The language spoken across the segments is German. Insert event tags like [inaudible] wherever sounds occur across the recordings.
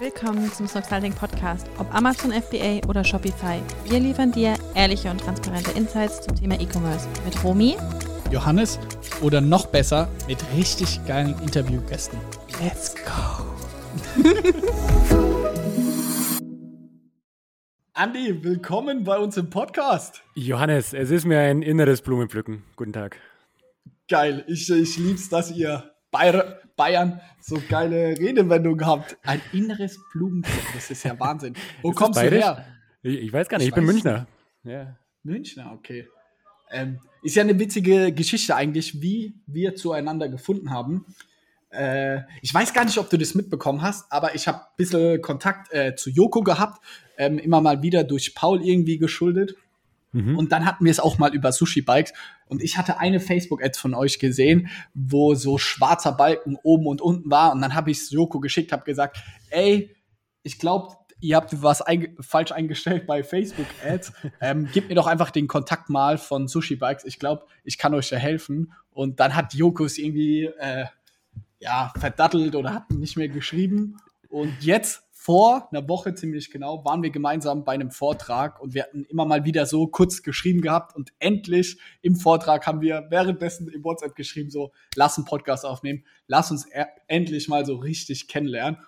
Willkommen zum Snoxalding Podcast, ob Amazon FBA oder Shopify. Wir liefern dir ehrliche und transparente Insights zum Thema E-Commerce mit Romy, Johannes oder noch besser mit richtig geilen Interviewgästen. Let's go! [laughs] Andi, willkommen bei uns im Podcast. Johannes, es ist mir ein inneres Blumenpflücken. Guten Tag. Geil, ich, ich lieb's, dass ihr Bayer, Bayern so geile Redewendungen habt. Ein inneres Blumenpflücken, das ist ja Wahnsinn. Wo Ist kommst du her? Ich, ich weiß gar nicht, Ich ich, bin Münchner. Ja. Münchner, okay. Ähm, ist ja eine witzige Geschichte eigentlich, wie wir zueinander gefunden haben. Äh, ich weiß gar nicht, ob du das mitbekommen hast, aber ich habe ein bisschen Kontakt äh, zu Joko gehabt, ähm, immer mal wieder durch Paul irgendwie geschuldet. Mhm. Und dann hatten wir es auch mal über Sushi-Bikes. Und ich hatte eine Facebook-Ad von euch gesehen, wo so schwarzer Balken oben und unten war. Und dann habe ich es Joko geschickt, habe gesagt, ey, ich glaube, ihr habt was einge falsch eingestellt bei Facebook-Ads. [laughs] ähm, gebt mir doch einfach den Kontakt mal von Sushi-Bikes. Ich glaube, ich kann euch da helfen. Und dann hat Joko es irgendwie äh, ja, verdattelt oder hat nicht mehr geschrieben. Und jetzt, vor einer Woche ziemlich genau, waren wir gemeinsam bei einem Vortrag und wir hatten immer mal wieder so kurz geschrieben gehabt und endlich im Vortrag haben wir währenddessen im WhatsApp geschrieben, so, lass einen Podcast aufnehmen, lass uns e endlich mal so richtig kennenlernen.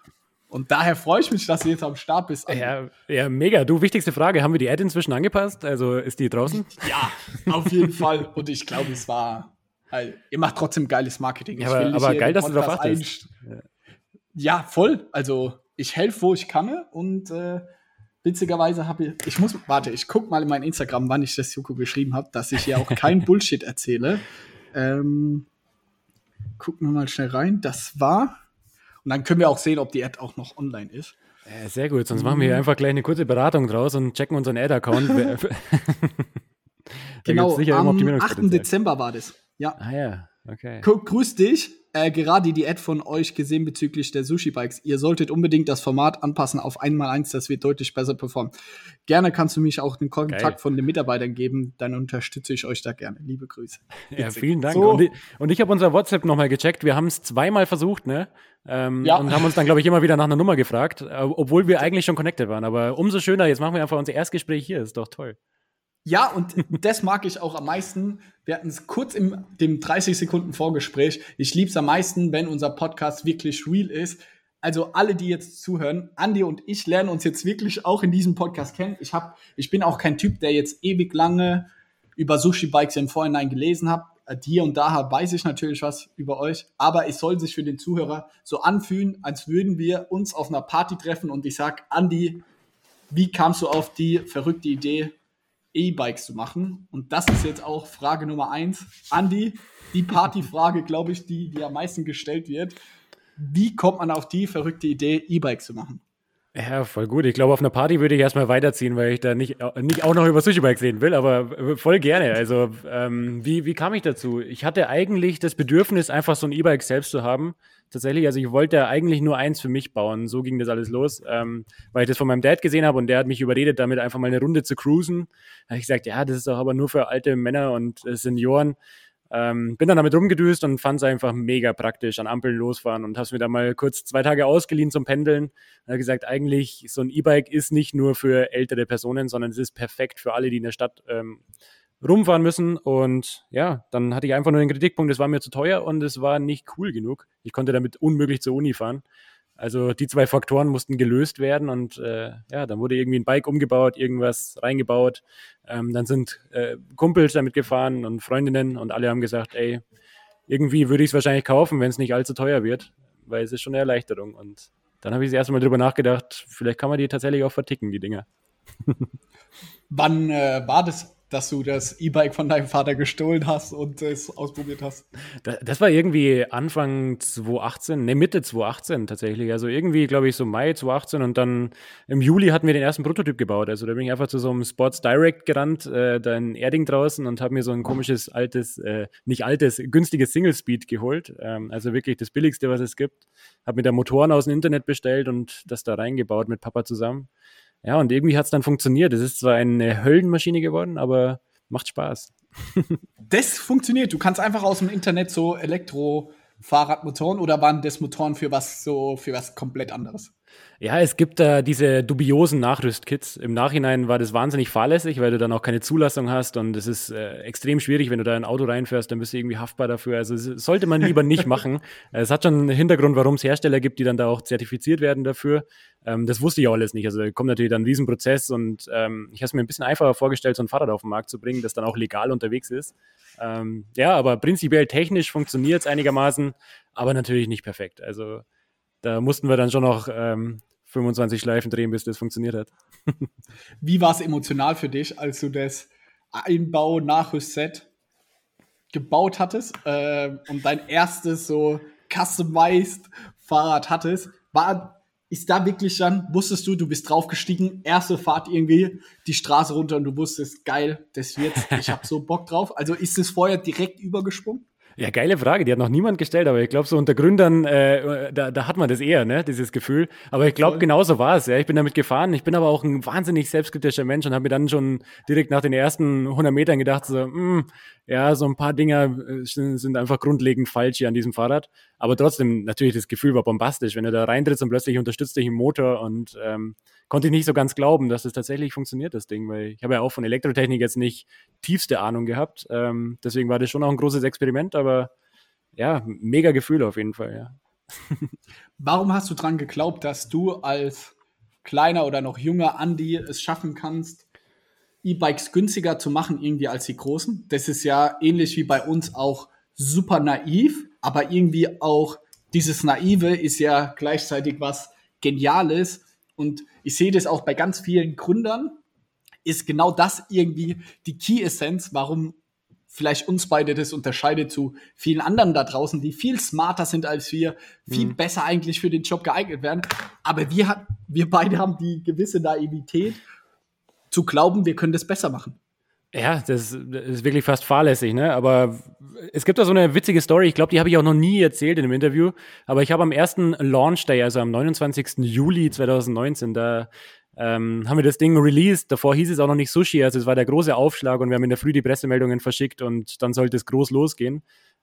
Und daher freue ich mich, dass du jetzt am Start bist. Ja, ja, mega. Du, wichtigste Frage, haben wir die Ad inzwischen angepasst? Also ist die draußen? Ja, auf jeden Fall. Und ich glaube, es war. Halt, ihr macht trotzdem geiles Marketing. Ja, aber- aber geil, dass du Podcast achtest. Ja, voll. Also ich helfe, wo ich kann. Und äh, witzigerweise habe ich. Ich muss. Warte, ich guck mal in mein Instagram, wann ich das Joko geschrieben habe, dass ich hier auch kein [laughs] Bullshit erzähle. Ähm, gucken wir mal schnell rein. Das war. Und dann können wir auch sehen, ob die Ad auch noch online ist. Äh, sehr gut, sonst machen wir hier einfach gleich eine kurze Beratung draus und checken unseren Ad-Account. [laughs] [laughs] Da Genau, am 8. Optimierungspotenzial. Dezember war das. Ja. Ah ja, okay. Guck, grüß dich. Äh, gerade die Ad von euch gesehen bezüglich der Sushi-Bikes. Ihr solltet unbedingt das Format anpassen auf 1x1, das wird deutlich besser performen. Gerne kannst du mich auch den Kontakt Geil. von den Mitarbeitern geben, dann unterstütze ich euch da gerne. Liebe Grüße. [laughs] Ja, Witzig. vielen Dank. So. Und ich, und ich habe unser WhatsApp nochmal gecheckt. Wir haben es zweimal versucht, ne? Ähm, Ja. Und haben uns dann, glaube ich, immer wieder nach einer Nummer gefragt, äh, obwohl wir eigentlich schon connected waren. Aber umso schöner, jetzt machen wir einfach unser Erstgespräch hier. Ist doch toll. Ja, und das mag ich auch am meisten. Wir hatten es kurz im dem 30 Sekunden Vorgespräch. Ich liebe es am meisten, wenn unser Podcast wirklich real ist. Also alle, die jetzt zuhören, Andi und ich lernen uns jetzt wirklich auch in diesem Podcast kennen. Ich hab, ich bin auch kein Typ, der jetzt ewig lange über Sushi-Bikes im Vorhinein gelesen hat. Äh, Hier und da weiß ich natürlich was über euch, aber es soll sich für den Zuhörer so anfühlen, als würden wir uns auf einer Party treffen und ich sag, Andi, wie kamst du auf die verrückte Idee, E-Bikes zu machen? Und das ist jetzt auch Frage Nummer eins. Andi, die Partyfrage, glaube ich, die, die am meisten gestellt wird. Wie kommt man auf die verrückte Idee, E-Bikes zu machen? Ja, voll gut. Ich glaube, auf einer Party würde ich erstmal weiterziehen, weil ich da nicht, nicht auch noch über Sushi-Bikes reden will, aber voll gerne. Also, ähm, wie, wie kam ich dazu? Ich hatte eigentlich das Bedürfnis, einfach so ein E-Bike selbst zu haben. Tatsächlich, also ich wollte eigentlich nur eins für mich bauen. So ging das alles los, ähm, weil ich das von meinem Dad gesehen habe und der hat mich überredet, damit einfach mal eine Runde zu cruisen. Da habe ich gesagt, ja, das ist doch aber nur für alte Männer und äh, Senioren. Ähm, bin dann damit rumgedüst und fand es einfach mega praktisch, an Ampeln losfahren und habe mir dann mal kurz zwei Tage ausgeliehen zum Pendeln. Und habe gesagt, eigentlich so ein E-Bike ist nicht nur für ältere Personen, sondern es ist perfekt für alle, die in der Stadt ähm, rumfahren müssen. Und ja, dann hatte ich einfach nur den Kritikpunkt, es war mir zu teuer und es war nicht cool genug. Ich konnte damit unmöglich zur Uni fahren. Also die zwei Faktoren mussten gelöst werden und äh, ja, dann wurde irgendwie ein Bike umgebaut, irgendwas reingebaut. Ähm, dann sind äh, Kumpels damit gefahren und Freundinnen und alle haben gesagt, ey, irgendwie würde ich es wahrscheinlich kaufen, wenn es nicht allzu teuer wird, weil es ist schon eine Erleichterung. Und dann habe ich das erste Mal drüber nachgedacht, vielleicht kann man die tatsächlich auch verticken, die Dinger. [laughs] Wann äh, war das, dass du das E-Bike von deinem Vater gestohlen hast und es ausprobiert hast? Da- Das war irgendwie Anfang 2018, ne, Mitte 2018 tatsächlich. Also irgendwie, glaube ich, so Mai 2018 und dann im Juli hatten wir den ersten Prototyp gebaut. Also da bin ich einfach zu so einem Sports Direct gerannt, äh, da in Erding draußen und habe mir so ein komisches, altes, äh, nicht altes, günstiges Single Speed geholt. Ähm, also wirklich das billigste, was es gibt. Habe mir da Motoren aus dem Internet bestellt und das da reingebaut mit Papa zusammen. Ja, und irgendwie hat es dann funktioniert. Es ist zwar eine Höllenmaschine geworden, aber macht Spaß. Das funktioniert. Du kannst einfach aus dem Internet so Elektro-Fahrradmotoren oder waren das Motoren für was so für was komplett anderes? Ja, es gibt da äh, diese dubiosen Nachrüstkits. Im Nachhinein war das wahnsinnig fahrlässig, weil du dann auch keine Zulassung hast und es ist äh, extrem schwierig, wenn du da ein Auto reinfährst, dann bist du irgendwie haftbar dafür. Also sollte man lieber nicht machen. [laughs] Es hat schon einen Hintergrund, warum es Hersteller gibt, die dann da auch zertifiziert werden dafür. Ähm, das wusste ich auch alles nicht. Also da kommt natürlich dann ein Riesenprozess und ähm, ich habe es mir ein bisschen einfacher vorgestellt, so ein Fahrrad auf den Markt zu bringen, das dann auch legal unterwegs ist. Ähm, ja, aber prinzipiell technisch funktioniert es einigermaßen, aber natürlich nicht perfekt. Also da mussten wir dann schon noch ähm, 25 Schleifen drehen, bis das funktioniert hat. [laughs] Wie war es emotional für dich, als du das Einbau-Nachrüstset gebaut hattest äh, und dein erstes so customized Fahrrad hattest? War ist da wirklich dann, wusstest du, du bist draufgestiegen, erste Fahrt irgendwie die Straße runter und du wusstest, geil, das wird's, ich hab so Bock drauf. Also ist es vorher direkt übergesprungen? Ja, geile Frage, die hat noch niemand gestellt, aber ich glaube, so unter Gründern, äh, da, da hat man das eher, ne, dieses Gefühl. Aber ich glaube, genauso war es. Ja. Ich bin damit gefahren. Ich bin aber auch ein wahnsinnig selbstkritischer Mensch und habe mir dann schon direkt nach den ersten 100 Metern gedacht, so, mh, hm, ja, so ein paar Dinger äh, sind, sind einfach grundlegend falsch hier an diesem Fahrrad. Aber trotzdem, natürlich, das Gefühl war bombastisch, wenn du da reintrittst und plötzlich unterstützt dich im Motor und ähm, konnte ich nicht so ganz glauben, dass es tatsächlich funktioniert, das Ding, weil ich habe ja auch von Elektrotechnik jetzt nicht tiefste Ahnung gehabt. Ähm, deswegen war das schon auch ein großes Experiment, aber ja, mega Gefühl auf jeden Fall, ja. [laughs] Warum hast du dran geglaubt, dass du als kleiner oder noch junger Andi es schaffen kannst, E-Bikes günstiger zu machen irgendwie als die großen? Das ist ja ähnlich wie bei uns auch super naiv, aber irgendwie auch dieses Naive ist ja gleichzeitig was Geniales und ich sehe das auch bei ganz vielen Gründern, ist genau das irgendwie die Key-Essenz, warum vielleicht uns beide das unterscheidet zu vielen anderen da draußen, die viel smarter sind als wir, viel mhm. besser eigentlich für den Job geeignet werden. Aber wir, wir beide haben die gewisse Naivität zu glauben, wir können das besser machen. Ja, das, ist wirklich fast fahrlässig, ne? Aber es gibt da so eine witzige Story, ich glaube, die habe ich auch noch nie erzählt in einem Interview. Aber ich habe am ersten Launch Day, also am 29. Juli 2019, da ähm, haben wir das Ding released. Davor hieß es auch noch nicht Sushi, also es war der große Aufschlag und wir haben in der Früh die Pressemeldungen verschickt und dann sollte es groß losgehen.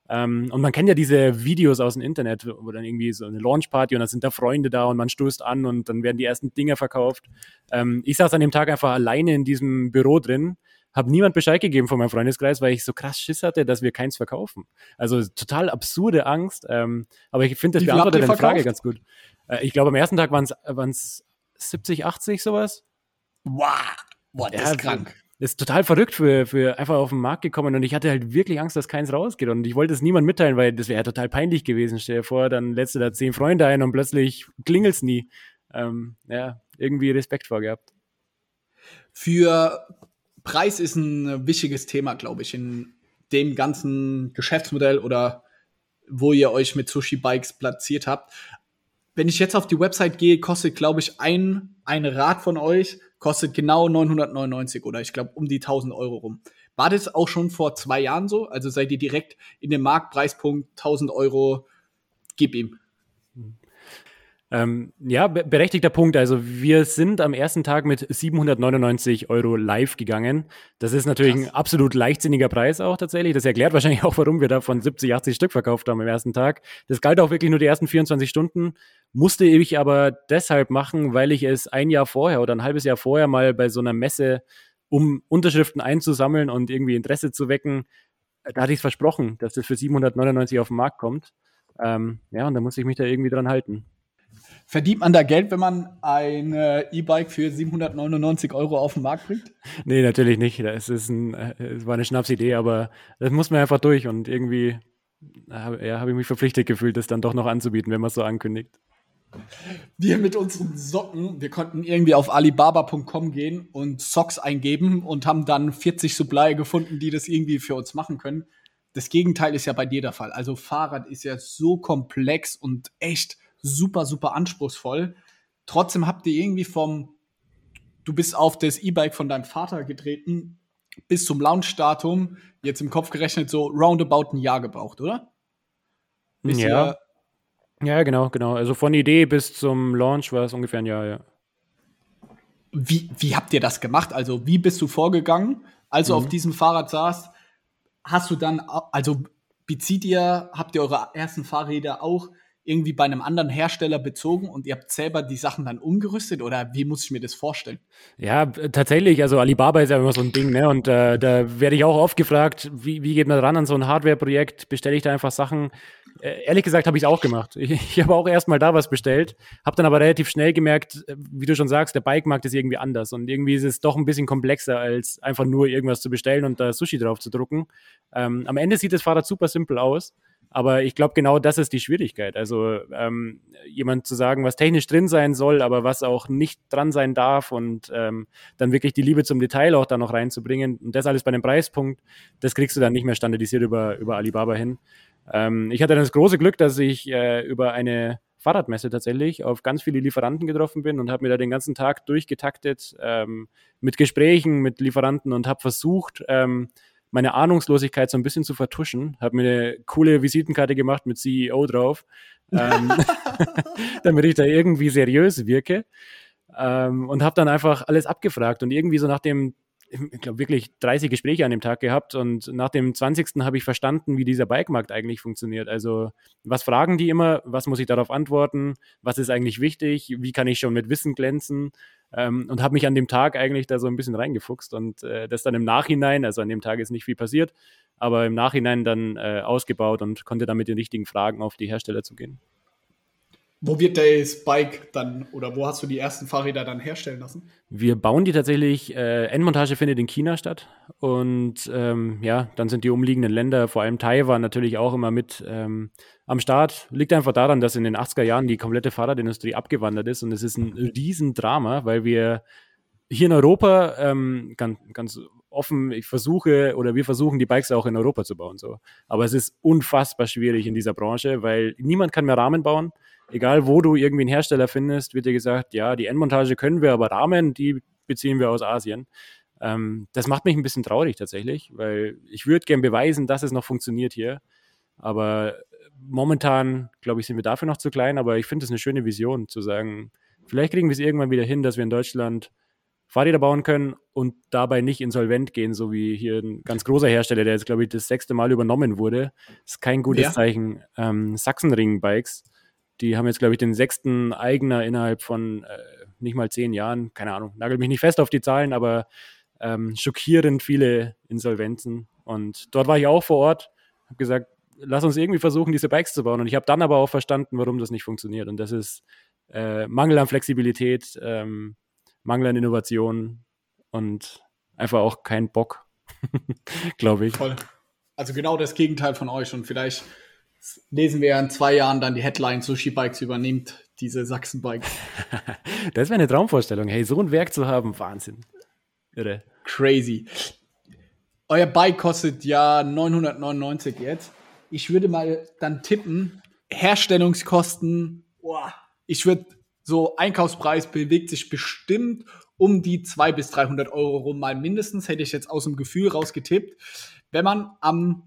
Ähm, und man kennt ja diese Videos aus dem Internet, wo dann irgendwie so eine Launchparty und dann sind da Freunde da und man stoßt an und dann werden die ersten Dinger verkauft. Ähm, ich saß an dem Tag einfach alleine in diesem Büro drin habe niemand Bescheid gegeben von meinem Freundeskreis, weil ich so krass Schiss hatte, dass wir keins verkaufen. Also total absurde Angst. Ähm, aber ich finde, das beantwortet deine Frage ganz gut. Äh, ich glaube, am ersten Tag waren es 70, 80 sowas. Wow, Boah, das ja, ist krank. Das ist total verrückt für, für einfach auf den Markt gekommen und ich hatte halt wirklich Angst, dass keins rausgeht und ich wollte es niemand mitteilen, weil das wäre ja total peinlich gewesen. Stell dir vor, dann lädst du da zehn Freunde ein und plötzlich klingelt's nie. Ähm, ja, irgendwie Respekt vorgehabt. Für Preis ist ein wichtiges Thema, glaube ich, in dem ganzen Geschäftsmodell oder wo ihr euch mit Sushi Bikes platziert habt. Wenn ich jetzt auf die Website gehe, kostet, glaube ich, ein, ein Rad von euch, kostet genau 999 oder ich glaube um die 1000 Euro rum. War das auch schon vor zwei Jahren so? Also seid ihr direkt in dem Marktpreispunkt 1000 Euro, gib ihm. Ähm, ja, be berechtigter Punkt. Also wir sind am ersten Tag mit 799 Euro live gegangen. Das ist natürlich Krass. ein absolut leichtsinniger Preis auch tatsächlich. Das erklärt wahrscheinlich auch, warum wir davon 70, 80 Stück verkauft haben am ersten Tag. Das galt auch wirklich nur die ersten 24 Stunden. Musste ich aber deshalb machen, weil ich es ein Jahr vorher oder ein halbes Jahr vorher mal bei so einer Messe, um Unterschriften einzusammeln und irgendwie Interesse zu wecken, da hatte ich es versprochen, dass das für 799 auf den Markt kommt. Ähm, ja, und da muss ich mich da irgendwie dran halten. Verdient man da Geld, wenn man ein äh, E-Bike für 799 Euro auf den Markt bringt? Nee, natürlich nicht. Das ist ein, es war eine Schnapsidee, aber das muss man einfach durch und irgendwie ja, habe ich mich verpflichtet gefühlt, das dann doch noch anzubieten, wenn man es so ankündigt. Wir mit unseren Socken, wir konnten irgendwie auf alibaba.com gehen und Socks eingeben und haben dann 40 Supplier gefunden, die das irgendwie für uns machen können. Das Gegenteil ist ja bei dir der Fall. Also Fahrrad ist ja so komplex und echt super, super anspruchsvoll. Trotzdem habt ihr irgendwie vom, du bist auf das E-Bike von deinem Vater getreten, bis zum Launch-Datum, jetzt im Kopf gerechnet, so roundabout ein Jahr gebraucht, oder? Bis ja. Ja, genau, genau. Also von Idee bis zum Launch war es ungefähr ein Jahr, ja. Wie, wie habt ihr das gemacht? Also, wie bist du vorgegangen, als du mhm. auf diesem Fahrrad saßt? Hast du dann, also bezieht ihr, habt ihr eure ersten Fahrräder auch irgendwie bei einem anderen Hersteller bezogen und ihr habt selber die Sachen dann umgerüstet oder wie muss ich mir das vorstellen? Ja, tatsächlich, also Alibaba ist ja immer so ein Ding, ne? Und äh, da werde ich auch oft gefragt, wie, wie geht man ran an so ein Hardware-Projekt? Bestelle ich da einfach Sachen? Äh, ehrlich gesagt habe ich es auch gemacht. [laughs] Ich, ich habe auch erstmal da was bestellt, habe dann aber relativ schnell gemerkt, äh, wie du schon sagst, der Bike-Markt ist irgendwie anders und irgendwie ist es doch ein bisschen komplexer, als einfach nur irgendwas zu bestellen und da Sushi drauf zu drucken. Ähm, am Ende sieht das Fahrrad super simpel aus. Aber ich glaube, genau das ist die Schwierigkeit. Also ähm, jemand zu sagen, was technisch drin sein soll, aber was auch nicht dran sein darf und ähm, dann wirklich die Liebe zum Detail auch da noch reinzubringen und das alles bei einem Preispunkt, das kriegst du dann nicht mehr standardisiert über, über Alibaba hin. Ähm, ich hatte dann das große Glück, dass ich äh, über eine Fahrradmesse tatsächlich auf ganz viele Lieferanten getroffen bin und habe mir da den ganzen Tag durchgetaktet ähm, mit Gesprächen mit Lieferanten und habe versucht, ähm, meine Ahnungslosigkeit so ein bisschen zu vertuschen. Habe mir eine coole Visitenkarte gemacht mit CEO drauf, ähm, [laughs] [laughs] damit ich da irgendwie seriös wirke. Ähm, und habe dann einfach alles abgefragt und irgendwie so nach dem ich glaube, wirklich 30 Gespräche an dem Tag gehabt und nach dem 20. habe ich verstanden, wie dieser Bikemarkt eigentlich funktioniert. Also, was fragen die immer? Was muss ich darauf antworten? Was ist eigentlich wichtig? Wie kann ich schon mit Wissen glänzen? Ähm, und habe mich an dem Tag eigentlich da so ein bisschen reingefuchst und äh, das dann im Nachhinein, also an dem Tag ist nicht viel passiert, aber im Nachhinein dann äh, ausgebaut und konnte dann mit den richtigen Fragen auf die Hersteller zugehen. Wo wird das Bike dann oder wo hast du die ersten Fahrräder dann herstellen lassen? Wir bauen die tatsächlich, äh, Endmontage findet in China statt und ähm, ja, dann sind die umliegenden Länder, vor allem Taiwan natürlich auch immer mit ähm, am Start. Liegt einfach daran, dass in den 80er Jahren die komplette Fahrradindustrie abgewandert ist und es ist ein Riesendrama, weil wir hier in Europa ähm, ganz, ganz offen, ich versuche oder wir versuchen, die Bikes auch in Europa zu bauen. So. Aber es ist unfassbar schwierig in dieser Branche, weil niemand kann mehr Rahmen bauen egal wo du irgendwie einen Hersteller findest, wird dir gesagt, ja, die Endmontage können wir, aber Rahmen, die beziehen wir aus Asien. Ähm, das macht mich ein bisschen traurig tatsächlich, weil ich würde gern beweisen, dass es noch funktioniert hier. Aber momentan, glaube ich, sind wir dafür noch zu klein, aber ich finde es eine schöne Vision zu sagen, vielleicht kriegen wir es irgendwann wieder hin, dass wir in Deutschland Fahrräder bauen können und dabei nicht insolvent gehen, so wie hier ein ganz großer Hersteller, der jetzt, glaube ich, das sechste Mal übernommen wurde. Das ist kein gutes ja. Zeichen. Ähm, Sachsenring-Bikes die haben jetzt, glaube ich, den sechsten Eigener innerhalb von äh, nicht mal zehn Jahren. Keine Ahnung, nagelt mich nicht fest auf die Zahlen, aber ähm, schockierend viele Insolvenzen. Und dort war ich auch vor Ort, habe gesagt, lass uns irgendwie versuchen, diese Bikes zu bauen. Und ich habe dann aber auch verstanden, warum das nicht funktioniert. Und das ist äh, Mangel an Flexibilität, ähm, Mangel an Innovation und einfach auch kein Bock, [laughs] glaube ich. Voll. Also genau das Gegenteil von euch. Und vielleicht lesen wir ja in zwei Jahren dann die Headline, Sushi Bikes übernimmt diese Sachsen Bikes. [laughs] das wäre eine Traumvorstellung. Hey, so ein Werk zu haben, Wahnsinn. Irre. Crazy. Euer Bike kostet ja 999 jetzt. Ich würde mal dann tippen, Herstellungskosten, boah, ich würde so Einkaufspreis bewegt sich bestimmt um die 200 bis 300 Euro rum, mal mindestens, hätte ich jetzt aus dem Gefühl rausgetippt. Wenn man am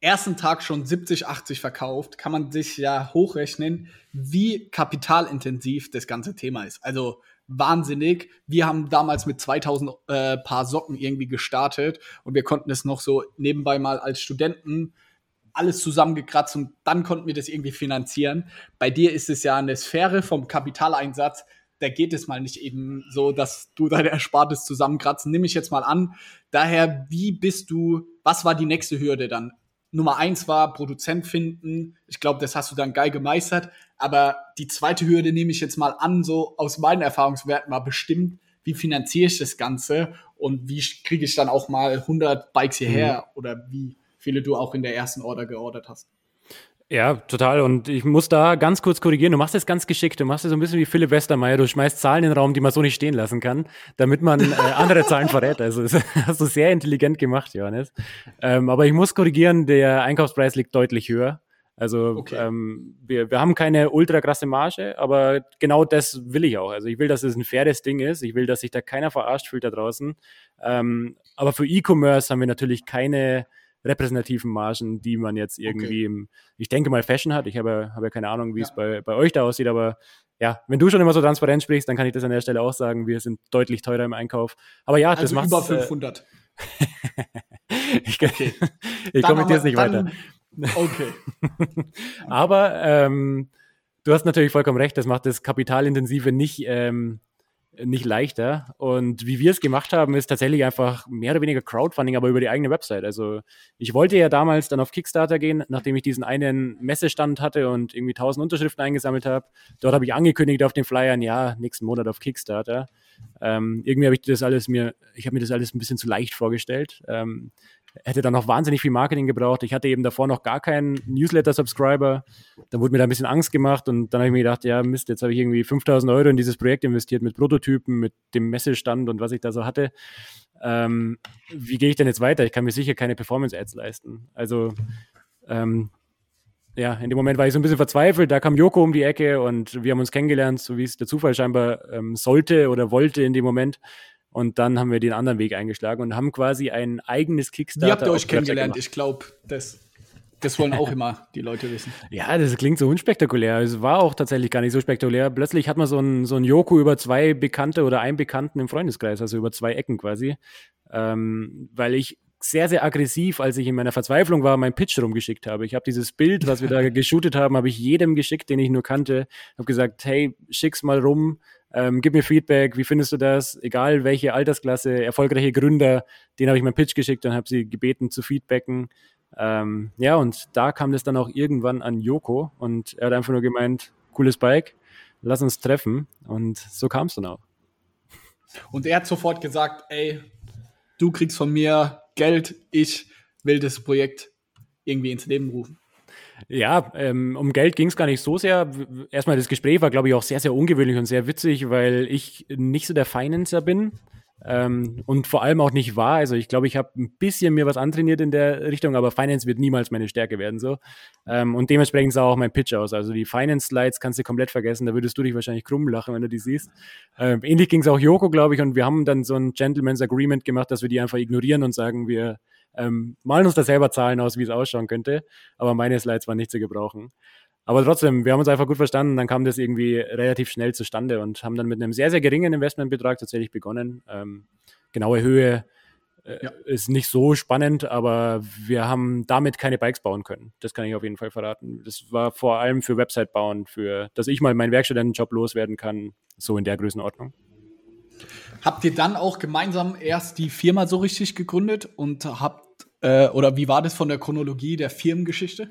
ersten Tag schon 70, 80 verkauft, kann man sich ja hochrechnen, wie kapitalintensiv das ganze Thema ist. Also wahnsinnig. Wir haben damals mit 2000 äh, Paar Socken irgendwie gestartet und wir konnten es noch so nebenbei mal als Studenten alles zusammengekratzt und dann konnten wir das irgendwie finanzieren. Bei dir ist es ja eine Sphäre vom Kapitaleinsatz. Da geht es mal nicht eben so, dass du deine Erspartes zusammenkratzen. Nimm ich jetzt mal an. Daher, wie bist du, was war die nächste Hürde dann? Nummer eins war Produzent finden. Ich glaube, das hast du dann geil gemeistert. Aber die zweite Hürde nehme ich jetzt mal an, so aus meinen Erfahrungswerten mal bestimmt. Wie finanziere ich das Ganze und wie kriege ich dann auch mal 100 Bikes hierher mhm. oder wie viele du auch in der ersten Order geordert hast? Ja, total. Und ich muss da ganz kurz korrigieren. Du machst es ganz geschickt. Du machst es so ein bisschen wie Philipp Westermeier. Du schmeißt Zahlen in den Raum, die man so nicht stehen lassen kann, damit man äh, [laughs] andere Zahlen verrät. Also das hast du sehr intelligent gemacht, Johannes. Ähm, aber ich muss korrigieren, der Einkaufspreis liegt deutlich höher. Also okay. ähm, wir, wir haben keine ultra krasse Marge, aber genau das will ich auch. Also ich will, dass es ein faires Ding ist. Ich will, dass sich da keiner verarscht fühlt da draußen. Ähm, aber für E-Commerce haben wir natürlich keine repräsentativen Margen, die man jetzt irgendwie okay. im, ich denke mal, Fashion hat. Ich habe, habe keine Ahnung, wie ja. es bei, bei euch da aussieht, aber ja, wenn du schon immer so transparent sprichst, dann kann ich das an der Stelle auch sagen. Wir sind deutlich teurer im Einkauf. Aber ja, also das macht über 500. [laughs] ich, okay. [laughs] ich komme mit dir jetzt nicht dann, weiter. Okay. [laughs] Aber ähm, du hast natürlich vollkommen recht, das macht das Kapitalintensive nicht, ähm, nicht leichter. Und wie wir es gemacht haben, ist tatsächlich einfach mehr oder weniger Crowdfunding, aber über die eigene Website. Also ich wollte ja damals dann auf Kickstarter gehen, nachdem ich diesen einen Messestand hatte und irgendwie 1000 Unterschriften eingesammelt habe. Dort habe ich angekündigt auf den Flyern, ja, nächsten Monat auf Kickstarter. Ähm, irgendwie habe ich das alles mir, ich habe mir das alles ein bisschen zu leicht vorgestellt. Ähm, hätte dann noch wahnsinnig viel Marketing gebraucht. Ich hatte eben davor noch gar keinen Newsletter-Subscriber. Dann wurde mir da ein bisschen Angst gemacht und dann habe ich mir gedacht, ja Mist, jetzt habe ich irgendwie 5000 Euro in dieses Projekt investiert mit Prototypen, mit dem Messestand und was ich da so hatte. Ähm, wie gehe ich denn jetzt weiter? Ich kann mir sicher keine Performance-Ads leisten. Also ähm, ja, in dem Moment war ich so ein bisschen verzweifelt. Da kam Joko um die Ecke und wir haben uns kennengelernt, so wie es der Zufall scheinbar ähm, sollte oder wollte in dem Moment. Und dann haben wir den anderen Weg eingeschlagen und haben quasi ein eigenes Kickstarter. Wie habt ihr euch kennengelernt? Ich glaube, das, das wollen auch immer die Leute wissen. [laughs] Ja, das klingt so unspektakulär. Es war auch tatsächlich gar nicht so spektakulär. Plötzlich hat man so ein, so ein Joko über zwei Bekannte oder einen Bekannten im Freundeskreis, also über zwei Ecken quasi. Ähm, weil ich sehr, sehr aggressiv, als ich in meiner Verzweiflung war, meinen Pitch rumgeschickt habe. Ich habe dieses Bild, was wir da [laughs] geshootet haben, habe ich jedem geschickt, den ich nur kannte. Habe gesagt, hey, schick's mal rum ähm, gib mir Feedback, wie findest du das? Egal welche Altersklasse, erfolgreiche Gründer, denen habe ich meinen Pitch geschickt und habe sie gebeten zu feedbacken. Ähm, ja, und da kam das dann auch irgendwann an Joko und er hat einfach nur gemeint, cooles Bike, lass uns treffen. Und so kam es dann auch. Und er hat sofort gesagt, ey, du kriegst von mir Geld, ich will das Projekt irgendwie ins Leben rufen. Ja, ähm, um Geld ging es gar nicht so sehr. Erstmal das Gespräch war, glaube ich, auch sehr, sehr ungewöhnlich und sehr witzig, weil ich nicht so der Financer bin. Ähm, und vor allem auch nicht war. Also ich glaube, ich habe ein bisschen mir was antrainiert in der Richtung, aber Finance wird niemals meine Stärke werden. so. Ähm, und dementsprechend sah auch mein Pitch aus. Also die Finance-Slides kannst du komplett vergessen, da würdest du dich wahrscheinlich krumm lachen, wenn du die siehst. Ähm, ähnlich ging es auch Joko, glaube ich, und wir haben dann so ein Gentleman's Agreement gemacht, dass wir die einfach ignorieren und sagen, wir ähm, malen uns da selber Zahlen aus, wie es ausschauen könnte. Aber meine Slides waren nicht zu gebrauchen. Aber trotzdem, wir haben uns einfach gut verstanden. Dann kam das irgendwie relativ schnell zustande und haben dann mit einem sehr, sehr geringen Investmentbetrag tatsächlich begonnen. Ähm, genaue Höhe äh, ja. ist nicht so spannend, aber wir haben damit keine Bikes bauen können. Das kann ich auf jeden Fall verraten. Das war vor allem für Website bauen, für, dass ich mal meinen Werkstudentenjob loswerden kann, so in der Größenordnung. Habt ihr dann auch gemeinsam erst die Firma so richtig gegründet und habt äh, oder wie war das von der Chronologie der Firmengeschichte?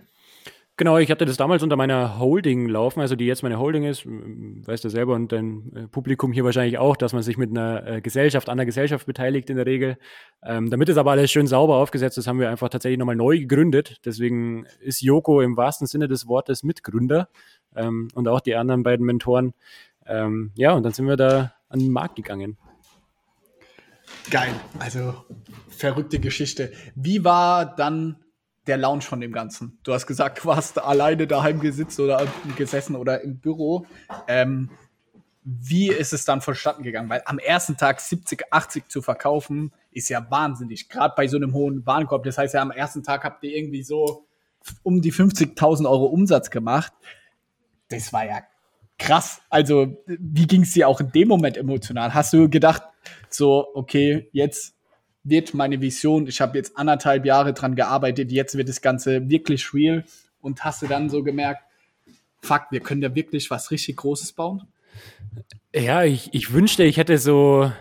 Genau, ich hatte das damals unter meiner Holding laufen, also die jetzt meine Holding ist, weißt du selber und dein äh, Publikum hier wahrscheinlich auch, dass man sich mit einer äh, Gesellschaft, an der Gesellschaft beteiligt in der Regel. Ähm, damit es aber alles schön sauber aufgesetzt ist, haben wir einfach tatsächlich nochmal neu gegründet. Deswegen ist Joko im wahrsten Sinne des Wortes Mitgründer ähm, und auch die anderen beiden Mentoren. Ähm, ja, und dann sind wir da an den Markt gegangen. Geil, also verrückte Geschichte. Wie war dann der Launch von dem Ganzen? Du hast gesagt, du warst alleine daheim gesitzt oder gesessen oder im Büro. Ähm, wie ist es dann vonstatten gegangen? Weil am ersten Tag 70, 80 zu verkaufen, ist ja wahnsinnig. Gerade bei so einem hohen Warenkorb. Das heißt ja, am ersten Tag habt ihr irgendwie so um die 50.000 Euro Umsatz gemacht. Das war ja krass. Also, wie ging es dir auch in dem Moment emotional? Hast du gedacht, so, okay, jetzt wird meine Vision, ich habe jetzt anderthalb Jahre dran gearbeitet, jetzt wird das Ganze wirklich real und hast du dann so gemerkt, fuck, wir können da wirklich was richtig Großes bauen? Ja, ich, ich wünschte, ich hätte so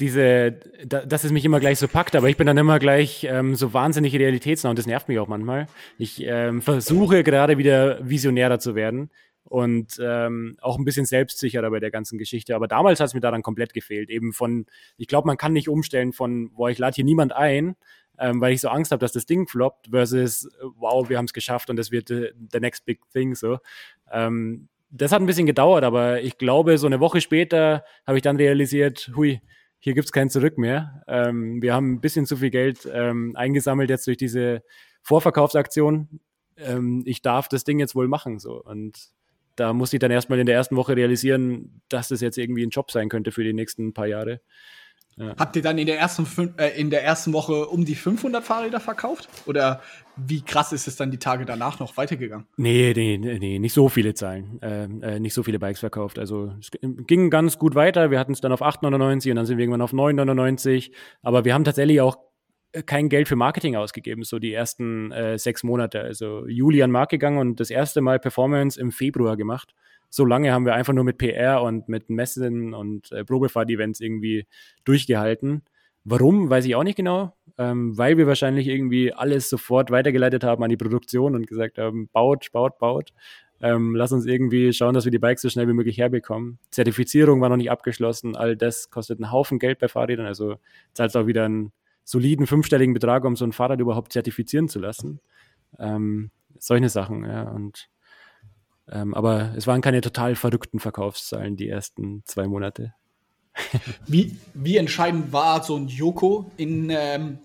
diese, dass es mich immer gleich so packt, aber ich bin dann immer gleich ähm, so wahnsinnig realitätsnah und das nervt mich auch manchmal. Ich ähm, versuche gerade wieder visionärer zu werden und ähm, auch ein bisschen selbstsicherer bei der ganzen Geschichte. Aber damals hat es mir daran komplett gefehlt. Eben von, ich glaube, man kann nicht umstellen von, boah, ich lade hier niemand ein, ähm, weil ich so Angst habe, dass das Ding floppt, versus, wow, wir haben es geschafft und das wird äh, the next big thing so. Ähm, das hat ein bisschen gedauert, aber ich glaube, so eine Woche später habe ich dann realisiert, hui, hier gibt es kein Zurück mehr. Ähm, wir haben ein bisschen zu viel Geld ähm, eingesammelt jetzt durch diese Vorverkaufsaktion. Ähm, ich darf das Ding jetzt wohl machen. So. Und da muss ich dann erstmal in der ersten Woche realisieren, dass das jetzt irgendwie ein Job sein könnte für die nächsten paar Jahre. Ja. Habt ihr dann in der, ersten, äh, in der ersten Woche um die 500 Fahrräder verkauft? Oder wie krass ist es dann die Tage danach noch weitergegangen? Nee, nee, nee, nicht so viele Zahlen, äh, äh, nicht so viele Bikes verkauft. Also es ging ganz gut weiter. Wir hatten es dann auf 8,99 und dann sind wir irgendwann auf 9,99. Aber wir haben tatsächlich auch kein Geld für Marketing ausgegeben, so die ersten äh, sechs Monate. Also Juli an Markt gegangen und das erste Mal Performance im Februar gemacht. So lange haben wir einfach nur mit PR und mit Messen und äh, Probefahrt-Events irgendwie durchgehalten. Warum, weiß ich auch nicht genau, ähm, weil wir wahrscheinlich irgendwie alles sofort weitergeleitet haben an die Produktion und gesagt haben, baut, baut, baut. Ähm, lass uns irgendwie schauen, dass wir die Bikes so schnell wie möglich herbekommen. Zertifizierung war noch nicht abgeschlossen, all das kostet einen Haufen Geld bei Fahrrädern, also zahlt auch wieder einen soliden fünfstelligen Betrag, um so ein Fahrrad überhaupt zertifizieren zu lassen. Ähm, solche Sachen, ja. Und ähm, aber es waren keine total verrückten Verkaufszahlen die ersten zwei Monate. [laughs] wie, wie entscheidend war so ein Joko in, ähm,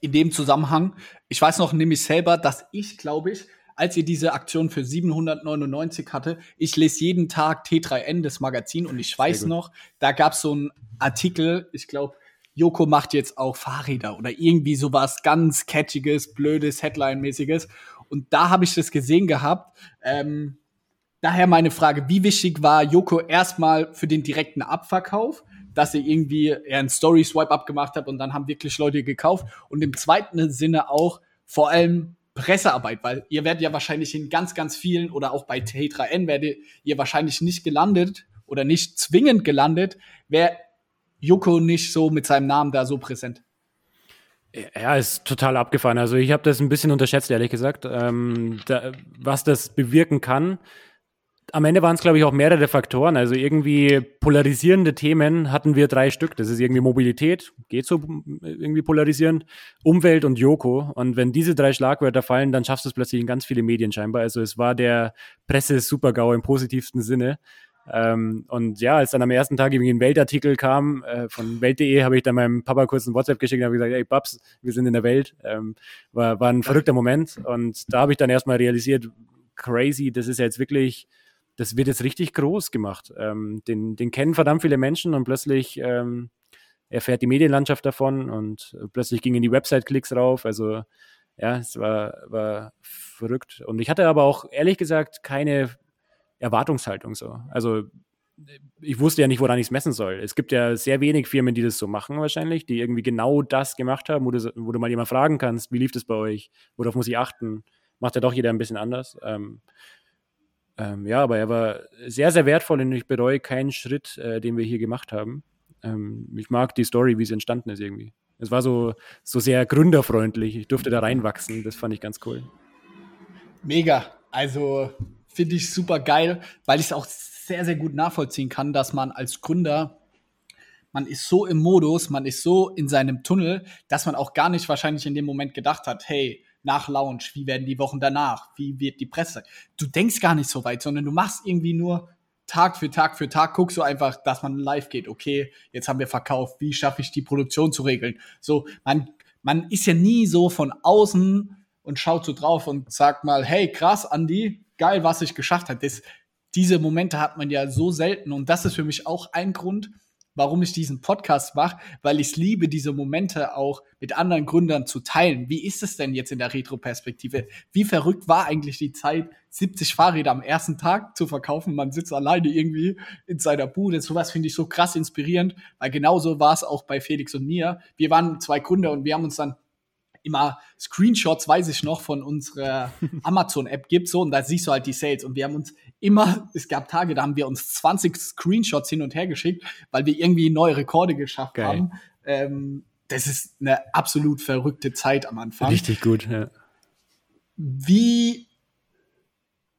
in dem Zusammenhang? Ich weiß noch nämlich selber, dass ich, glaube ich, als ihr diese Aktion für 799 hatte, ich lese jeden Tag T3N, das Magazin, und ich weiß noch, da gab es so einen Artikel, ich glaube, Joko macht jetzt auch Fahrräder oder irgendwie sowas ganz catchiges, blödes, Headline-mäßiges. Und da habe ich das gesehen gehabt. Ähm, daher meine Frage, wie wichtig war Joko erstmal für den direkten Abverkauf, dass er irgendwie einen Story-Swipe-Up gemacht hat und dann haben wirklich Leute gekauft. Und im zweiten Sinne auch vor allem Pressearbeit, weil ihr werdet ja wahrscheinlich in ganz, ganz vielen oder auch bei T3N werdet ihr wahrscheinlich nicht gelandet oder nicht zwingend gelandet, wäre Joko nicht so mit seinem Namen da so präsent. Ja, ist total abgefahren. Also ich habe das ein bisschen unterschätzt, ehrlich gesagt, ähm, da, was das bewirken kann. Am Ende waren es, glaube ich, auch mehrere Faktoren. Also irgendwie polarisierende Themen hatten wir drei Stück. Das ist irgendwie Mobilität, geht so irgendwie polarisierend, Umwelt und Joko. Und wenn diese drei Schlagwörter fallen, dann schaffst du es plötzlich in ganz viele Medien scheinbar. Also es war der Presse-Supergau im positivsten Sinne. Ähm, und ja, als dann am ersten Tag irgendwie ein Weltartikel kam äh, von Welt.de, habe ich dann meinem Papa kurz ein WhatsApp geschickt und habe gesagt, ey Babs, wir sind in der Welt. Ähm, war, war ein verrückter Moment. Und da habe ich dann erstmal realisiert, crazy, das ist jetzt wirklich, das wird jetzt richtig groß gemacht. Ähm, den, den kennen verdammt viele Menschen und plötzlich ähm, erfährt die Medienlandschaft davon und plötzlich gingen die Website-Klicks rauf. Also ja, es war, war verrückt. Und ich hatte aber auch ehrlich gesagt keine Erwartungshaltung so. Also ich wusste ja nicht, woran ich es messen soll. Es gibt ja sehr wenig Firmen, die das so machen wahrscheinlich, die irgendwie genau das gemacht haben, wo du, wo du mal jemand fragen kannst, wie lief das bei euch, worauf muss ich achten. Macht ja doch jeder ein bisschen anders. Ähm, ähm, ja, aber er war sehr, sehr wertvoll und ich bereue keinen Schritt, äh, den wir hier gemacht haben. Ähm, ich mag die Story, wie sie entstanden ist irgendwie. Es war so, so sehr gründerfreundlich. Ich durfte da reinwachsen. Das fand ich ganz cool. Mega. Also finde ich super geil, weil ich es auch sehr, sehr gut nachvollziehen kann, dass man als Gründer, man ist so im Modus, man ist so in seinem Tunnel, dass man auch gar nicht wahrscheinlich in dem Moment gedacht hat, hey, nach Launch, wie werden die Wochen danach, wie wird die Presse. Du denkst gar nicht so weit, sondern du machst irgendwie nur Tag für Tag für Tag, guckst du einfach, dass man live geht. Okay, jetzt haben wir verkauft, wie schaffe ich die Produktion zu regeln? So, man, man ist ja nie so von außen und schaut so drauf und sagt mal, hey, krass, Andi, geil, was ich geschafft habe. Das, diese Momente hat man ja so selten und das ist für mich auch ein Grund, warum ich diesen Podcast mache, weil ich es liebe, diese Momente auch mit anderen Gründern zu teilen. Wie ist es denn jetzt in der Retro-Perspektive? Wie verrückt war eigentlich die Zeit, 70 Fahrräder am ersten Tag zu verkaufen? Man sitzt alleine irgendwie in seiner Bude. Sowas finde ich so krass inspirierend, weil genauso war es auch bei Felix und mir. Wir waren zwei Gründer und wir haben uns dann immer Screenshots, weiß ich noch, von unserer [laughs] Amazon-App gibt, so, und da siehst du halt die Sales. Und wir haben uns immer, es gab Tage, da haben wir uns 20 Screenshots hin und her geschickt, weil wir irgendwie neue Rekorde geschafft Geil. haben. Ähm, das ist eine absolut verrückte Zeit am Anfang. Richtig gut, ja. Wie,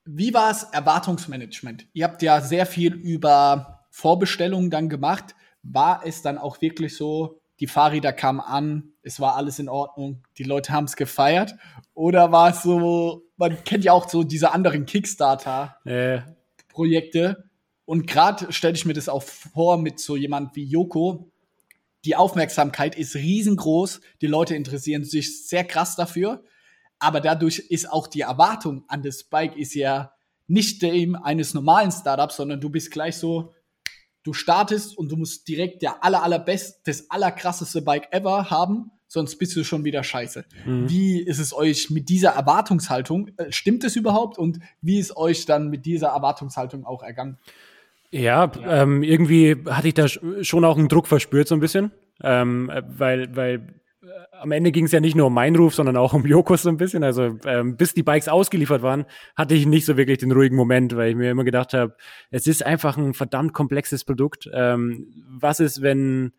wie war es Erwartungsmanagement? Ihr habt ja sehr viel über Vorbestellungen dann gemacht. War es dann auch wirklich so, die Fahrräder kamen an, es war alles in Ordnung, die Leute haben es gefeiert? Oder war es so, man kennt ja auch so diese anderen Kickstarter-Projekte. Und gerade stelle ich mir das auch vor mit so jemand wie Joko. Die Aufmerksamkeit ist riesengroß, die Leute interessieren sich sehr krass dafür, aber dadurch ist auch die Erwartung an das Bike ist ja nicht dem eines normalen Startups, sondern du bist gleich so, du startest und du musst direkt der aller, allerbest, das allerkrasseste Bike ever haben, sonst bist du schon wieder scheiße. Mhm. Wie ist es euch mit dieser Erwartungshaltung? Äh, stimmt es überhaupt? Und wie ist euch dann mit dieser Erwartungshaltung auch ergangen? Ja, ähm, irgendwie hatte ich da schon auch einen Druck verspürt, so ein bisschen. Ähm, weil, weil am Ende ging es ja nicht nur um meinen Ruf, sondern auch um Jokos so ein bisschen. Also ähm, bis die Bikes ausgeliefert waren, hatte ich nicht so wirklich den ruhigen Moment, weil ich mir immer gedacht habe, es ist einfach ein verdammt komplexes Produkt. Ähm, was ist, wenn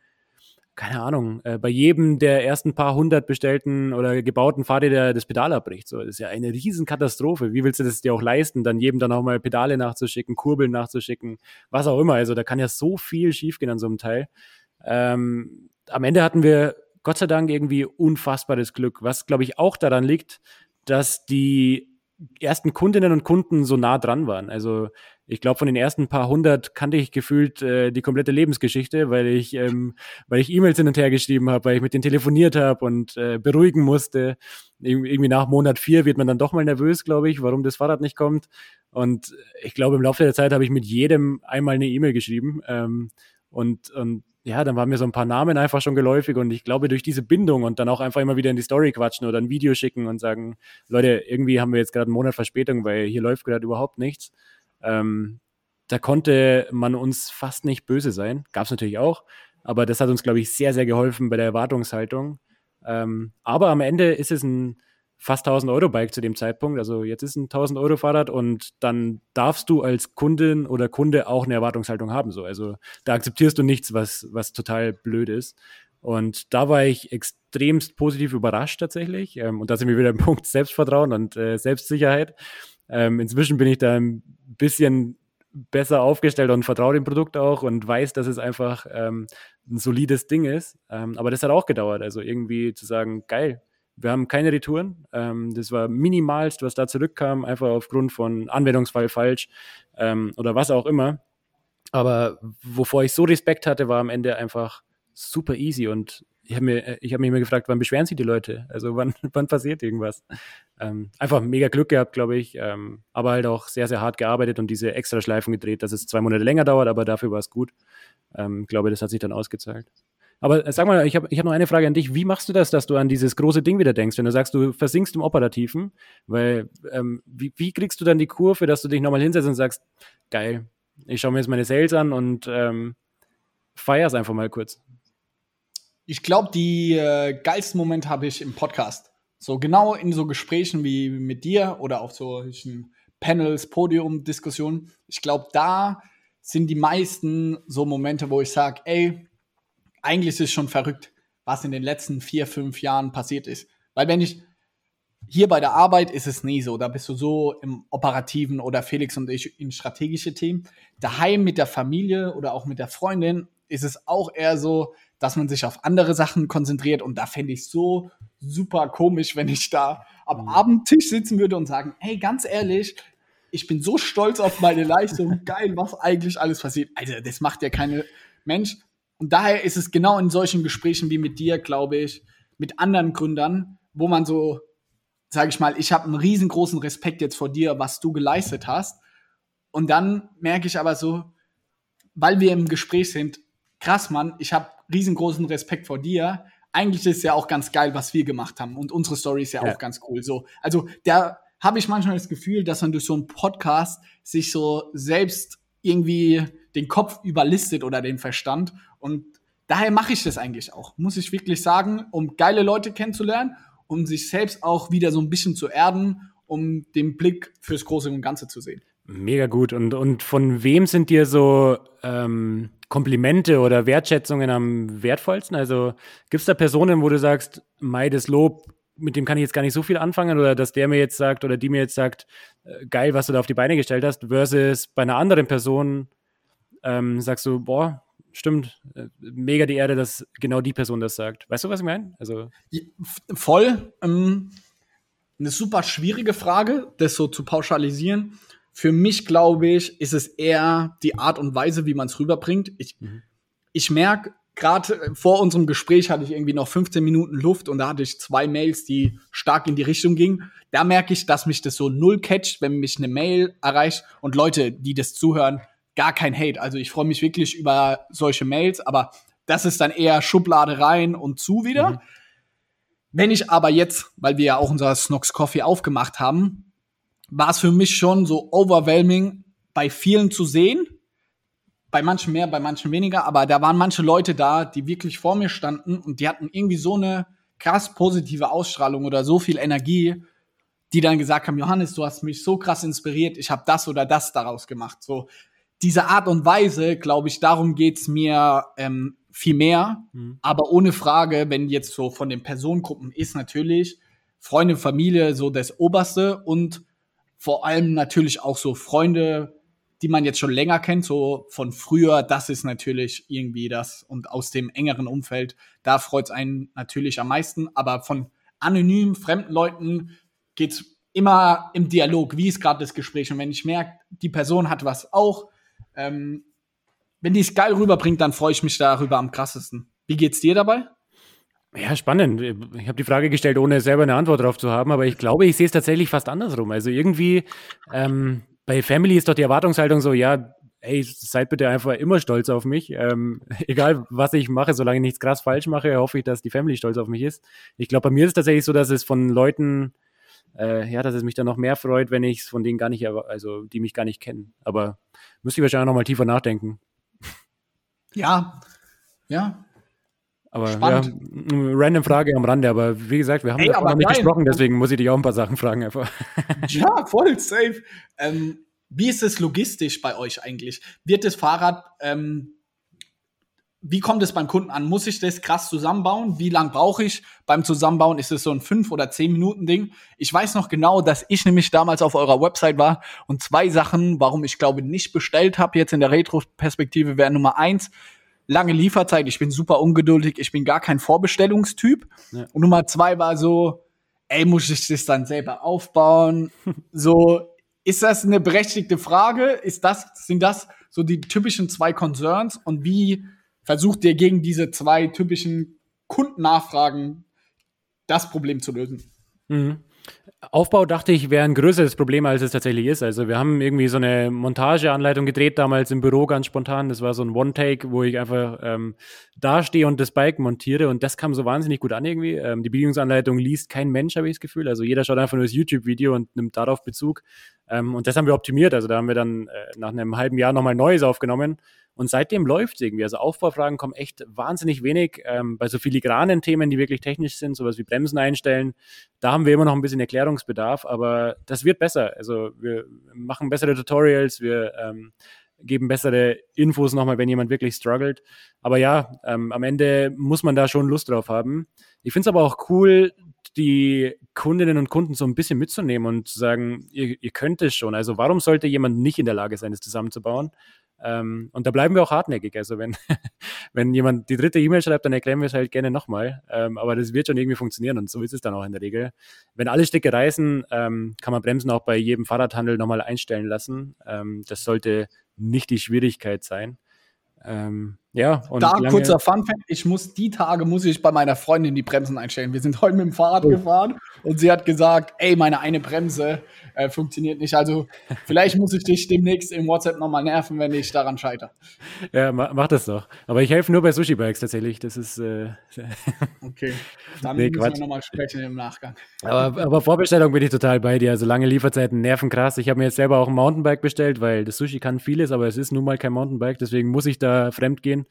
keine Ahnung, äh, bei jedem der ersten paar hundert bestellten oder gebauten Fahrräder das Pedal abbricht. So, das ist ja eine Riesenkatastrophe. Wie willst du das dir auch leisten, dann jedem dann auch mal Pedale nachzuschicken, Kurbeln nachzuschicken, was auch immer. Also da kann ja so viel schiefgehen an so einem Teil. Ähm, am Ende hatten wir Gott sei Dank irgendwie unfassbares Glück, was glaube ich auch daran liegt, dass die ersten Kundinnen und Kunden so nah dran waren. Also ich glaube, von den ersten paar hundert kannte ich gefühlt äh, die komplette Lebensgeschichte, weil ich, ähm, weil ich E-Mails hin und her geschrieben habe, weil ich mit denen telefoniert habe und äh, beruhigen musste. Ir irgendwie nach Monat vier wird man dann doch mal nervös, glaube ich, warum das Fahrrad nicht kommt. Und ich glaube, im Laufe der Zeit habe ich mit jedem einmal eine E-Mail geschrieben. Ähm, und, und ja, dann waren mir so ein paar Namen einfach schon geläufig und ich glaube, durch diese Bindung und dann auch einfach immer wieder in die Story quatschen oder ein Video schicken und sagen, Leute, irgendwie haben wir jetzt gerade einen Monat Verspätung, weil hier läuft gerade überhaupt nichts. Ähm, da konnte man uns fast nicht böse sein. Gab es natürlich auch, aber das hat uns, glaube ich, sehr, sehr geholfen bei der Erwartungshaltung. Ähm, aber am Ende ist es ein fast 1000 Euro Bike zu dem Zeitpunkt. Also jetzt ist ein 1000 Euro Fahrrad und dann darfst du als Kundin oder Kunde auch eine Erwartungshaltung haben. So. Also da akzeptierst du nichts, was, was total blöd ist. Und da war ich extremst positiv überrascht tatsächlich. Ähm, und da sind wir wieder im [laughs] Punkt Selbstvertrauen und äh, Selbstsicherheit. Ähm, inzwischen bin ich da ein bisschen besser aufgestellt und vertraue dem Produkt auch und weiß, dass es einfach ähm, ein solides Ding ist. Aber das hat auch gedauert. Also irgendwie zu sagen, geil, wir haben keine Retouren. Ähm, das war minimalst, was da zurückkam, einfach aufgrund von Anwendungsfall falsch ähm, oder was auch immer. Aber wovor ich so Respekt hatte, war am Ende einfach super easy und ich habe mir, ich hab mich immer gefragt, wann beschweren sich die Leute? Also wann, [laughs] wann passiert irgendwas? Ähm, einfach mega Glück gehabt, glaube ich, ähm, aber halt auch sehr, sehr hart gearbeitet und diese extra Schleifen gedreht, dass es zwei Monate länger dauert, aber dafür war es gut. Ähm, glaube, das hat sich dann ausgezahlt. Aber sag mal, ich habe ich hab noch eine Frage an dich. Wie machst du das, dass du an dieses große Ding wieder denkst, wenn du sagst, du versinkst im Operativen? Weil, ähm, wie, wie kriegst du dann die Kurve, dass du dich nochmal hinsetzt und sagst, geil, ich schaue mir jetzt meine Sales an und ähm, feier's einfach mal kurz? Ich glaube, die äh, geilsten Momente habe ich im Podcast. So genau in so Gesprächen wie mit dir oder auf solchen Panels, Podium-Diskussionen. Ich glaube, da sind die meisten so Momente, wo ich sage, ey, eigentlich ist es schon verrückt, was in den letzten vier, fünf Jahren passiert ist. Weil wenn ich hier bei der Arbeit ist es nie so. Da bist du so im Operativen oder Felix und ich in strategische Themen. Daheim mit der Familie oder auch mit der Freundin ist es auch eher so, dass man sich auf andere Sachen konzentriert. Und da fände ich so super komisch, wenn ich da am mhm. Abendtisch sitzen würde und sagen, hey, ganz ehrlich, ich bin so stolz auf meine Leistung, [laughs] geil, was eigentlich alles passiert. Also, das macht ja keine Mensch. Und daher ist es genau in solchen Gesprächen wie mit dir, glaube ich, mit anderen Gründern, wo man so, sage ich mal, ich habe einen riesengroßen Respekt jetzt vor dir, was du geleistet hast. Und dann merke ich aber so, weil wir im Gespräch sind, krass, Mann, ich habe riesengroßen Respekt vor dir. Eigentlich ist es ja auch ganz geil, was wir gemacht haben. Und unsere Story ist ja, ja. auch ganz cool. So, also da habe ich manchmal das Gefühl, dass man durch so einen Podcast sich so selbst irgendwie den Kopf überlistet oder den Verstand. Und daher mache ich das eigentlich auch, muss ich wirklich sagen, um geile Leute kennenzulernen, um sich selbst auch wieder so ein bisschen zu erden, um den Blick fürs Große und Ganze zu sehen. Mega gut. Und, und von wem sind dir so ähm, Komplimente oder Wertschätzungen am wertvollsten? Also gibt es da Personen, wo du sagst, Mai, das Lob, mit dem kann ich jetzt gar nicht so viel anfangen oder dass der mir jetzt sagt oder die mir jetzt sagt, äh, geil, was du da auf die Beine gestellt hast, versus bei einer anderen Person ähm, sagst du, boah, stimmt, äh, mega die Erde, dass genau die Person das sagt. Weißt du, was ich meine? Also voll. Ähm, eine super schwierige Frage, das so zu pauschalisieren. Für mich, glaube ich, ist es eher die Art und Weise, wie man es rüberbringt. Ich, mhm. ich merke, gerade vor unserem Gespräch hatte ich irgendwie noch 15 Minuten Luft und da hatte ich zwei Mails, die stark in die Richtung gingen. Da merke ich, dass mich das so null catcht, wenn mich eine Mail erreicht und Leute, die das zuhören, gar kein Hate. Also ich freue mich wirklich über solche Mails, aber das ist dann eher Schublade rein und zu wieder. Mhm. Wenn ich aber jetzt, weil wir ja auch unser Snox Coffee aufgemacht haben, war es für mich schon so overwhelming, bei vielen zu sehen. Bei manchen mehr, bei manchen weniger, aber da waren manche Leute da, die wirklich vor mir standen und die hatten irgendwie so eine krass positive Ausstrahlung oder so viel Energie, die dann gesagt haben, Johannes, du hast mich so krass inspiriert, ich habe das oder das daraus gemacht. So diese Art und Weise, glaube ich, darum geht's mir ähm, viel mehr. Mhm. Aber ohne Frage, wenn jetzt so von den Personengruppen ist natürlich Freunde, Familie so das Oberste und vor allem natürlich auch so Freunde, die man jetzt schon länger kennt, so von früher, das ist natürlich irgendwie das und aus dem engeren Umfeld, da freut es einen natürlich am meisten, aber von anonym fremden Leuten geht's immer im Dialog, wie ist gerade das Gespräch und wenn ich merke, die Person hat was auch, ähm, wenn die es geil rüberbringt, dann freue ich mich darüber am krassesten. Wie geht's dir dabei? Ja, spannend. Ich habe die Frage gestellt, ohne selber eine Antwort darauf zu haben, aber ich glaube, ich sehe es tatsächlich fast andersrum. Also irgendwie ähm, bei Family ist doch die Erwartungshaltung so, ja, ey, seid bitte einfach immer stolz auf mich. Ähm, [laughs] egal, was ich mache, solange ich nichts krass falsch mache, hoffe ich, dass die Family stolz auf mich ist. Ich glaube, bei mir ist es tatsächlich so, dass es von Leuten, äh, ja, dass es mich dann noch mehr freut, wenn ich es von denen gar nicht, also die mich gar nicht kennen. Aber müsste ich wahrscheinlich noch mal tiefer nachdenken. [laughs] Ja, ja. Aber Spannend. ja, random Frage am Rande, aber wie gesagt, wir haben davon noch nicht geil. gesprochen, deswegen muss ich dich auch ein paar Sachen fragen einfach. [laughs] Ja, voll safe. Ähm, wie ist es logistisch bei euch eigentlich? Wird das Fahrrad, ähm, wie kommt es beim Kunden an? Muss ich das krass zusammenbauen? Wie lang brauche ich beim Zusammenbauen? Ist es so ein fünf oder zehn Minuten Ding? Ich weiß noch genau, dass ich nämlich damals auf eurer Website war und zwei Sachen, warum ich glaube nicht bestellt habe, jetzt in der Retro-Perspektive wäre Nummer eins, lange Lieferzeit, ich bin super ungeduldig, ich bin gar kein Vorbestellungstyp. Ja. Und Nummer zwei war so, ey, muss ich das dann selber aufbauen? [laughs] so, ist das eine berechtigte Frage? Ist das, sind das so die typischen zwei Concerns? Und wie versucht ihr gegen diese zwei typischen Kundennachfragen das Problem zu lösen? Mhm. Aufbau dachte ich, wäre ein größeres Problem, als es tatsächlich ist. Also wir haben irgendwie so eine Montageanleitung gedreht, damals im Büro ganz spontan. Das war so ein One-Take, wo ich einfach ähm, dastehe und das Bike montiere und das kam so wahnsinnig gut an irgendwie. Ähm, die Bedienungsanleitung liest kein Mensch, habe ich das Gefühl. Also jeder schaut einfach nur das YouTube-Video und nimmt darauf Bezug. Ähm, und das haben wir optimiert. Also da haben wir dann äh, nach einem halben Jahr nochmal Neues aufgenommen und seitdem läuft irgendwie. Also Aufbaufragen kommen echt wahnsinnig wenig. Ähm, bei so filigranen Themen, die wirklich technisch sind, sowas wie Bremsen einstellen, da haben wir immer noch ein bisschen Erklärungsbedarf, aber das wird besser. Also wir machen bessere Tutorials, wir ähm, geben bessere Infos nochmal, wenn jemand wirklich struggelt. Aber ja, ähm, am Ende muss man da schon Lust drauf haben. Ich finde es aber auch cool, die Kundinnen und Kunden so ein bisschen mitzunehmen und zu sagen, ihr, ihr könnt es schon. Also warum sollte jemand nicht in der Lage sein, es zusammenzubauen? Ähm, und da bleiben wir auch hartnäckig. Also wenn, [laughs] wenn jemand die dritte E-Mail schreibt, dann erklären wir es halt gerne nochmal. Ähm, aber das wird schon irgendwie funktionieren und so ist es dann auch in der Regel. Wenn alle Stücke reißen, ähm, kann man Bremsen auch bei jedem Fahrradhandel nochmal einstellen lassen. Ähm, das sollte nicht die Schwierigkeit sein. Ähm, ja, und da kurzer Fun Fact, ich muss die Tage muss ich bei meiner Freundin die Bremsen einstellen. Wir sind heute mit dem Fahrrad oh. gefahren und sie hat gesagt, ey, meine eine Bremse äh, funktioniert nicht. Also vielleicht muss ich dich demnächst im WhatsApp nochmal nerven, wenn ich daran scheitere. Ja, mach, mach das doch. Aber ich helfe nur bei Sushi Bikes tatsächlich. Das ist äh, okay. Dann [laughs] nee, müssen wir nochmal sprechen im Nachgang. Aber, aber Vorbestellung bin ich total bei dir. Also lange Lieferzeiten nerven krass. Ich habe mir jetzt selber auch ein Mountainbike bestellt, weil das Sushi kann vieles, aber es ist nun mal kein Mountainbike. Deswegen muss ich da fremd gehen.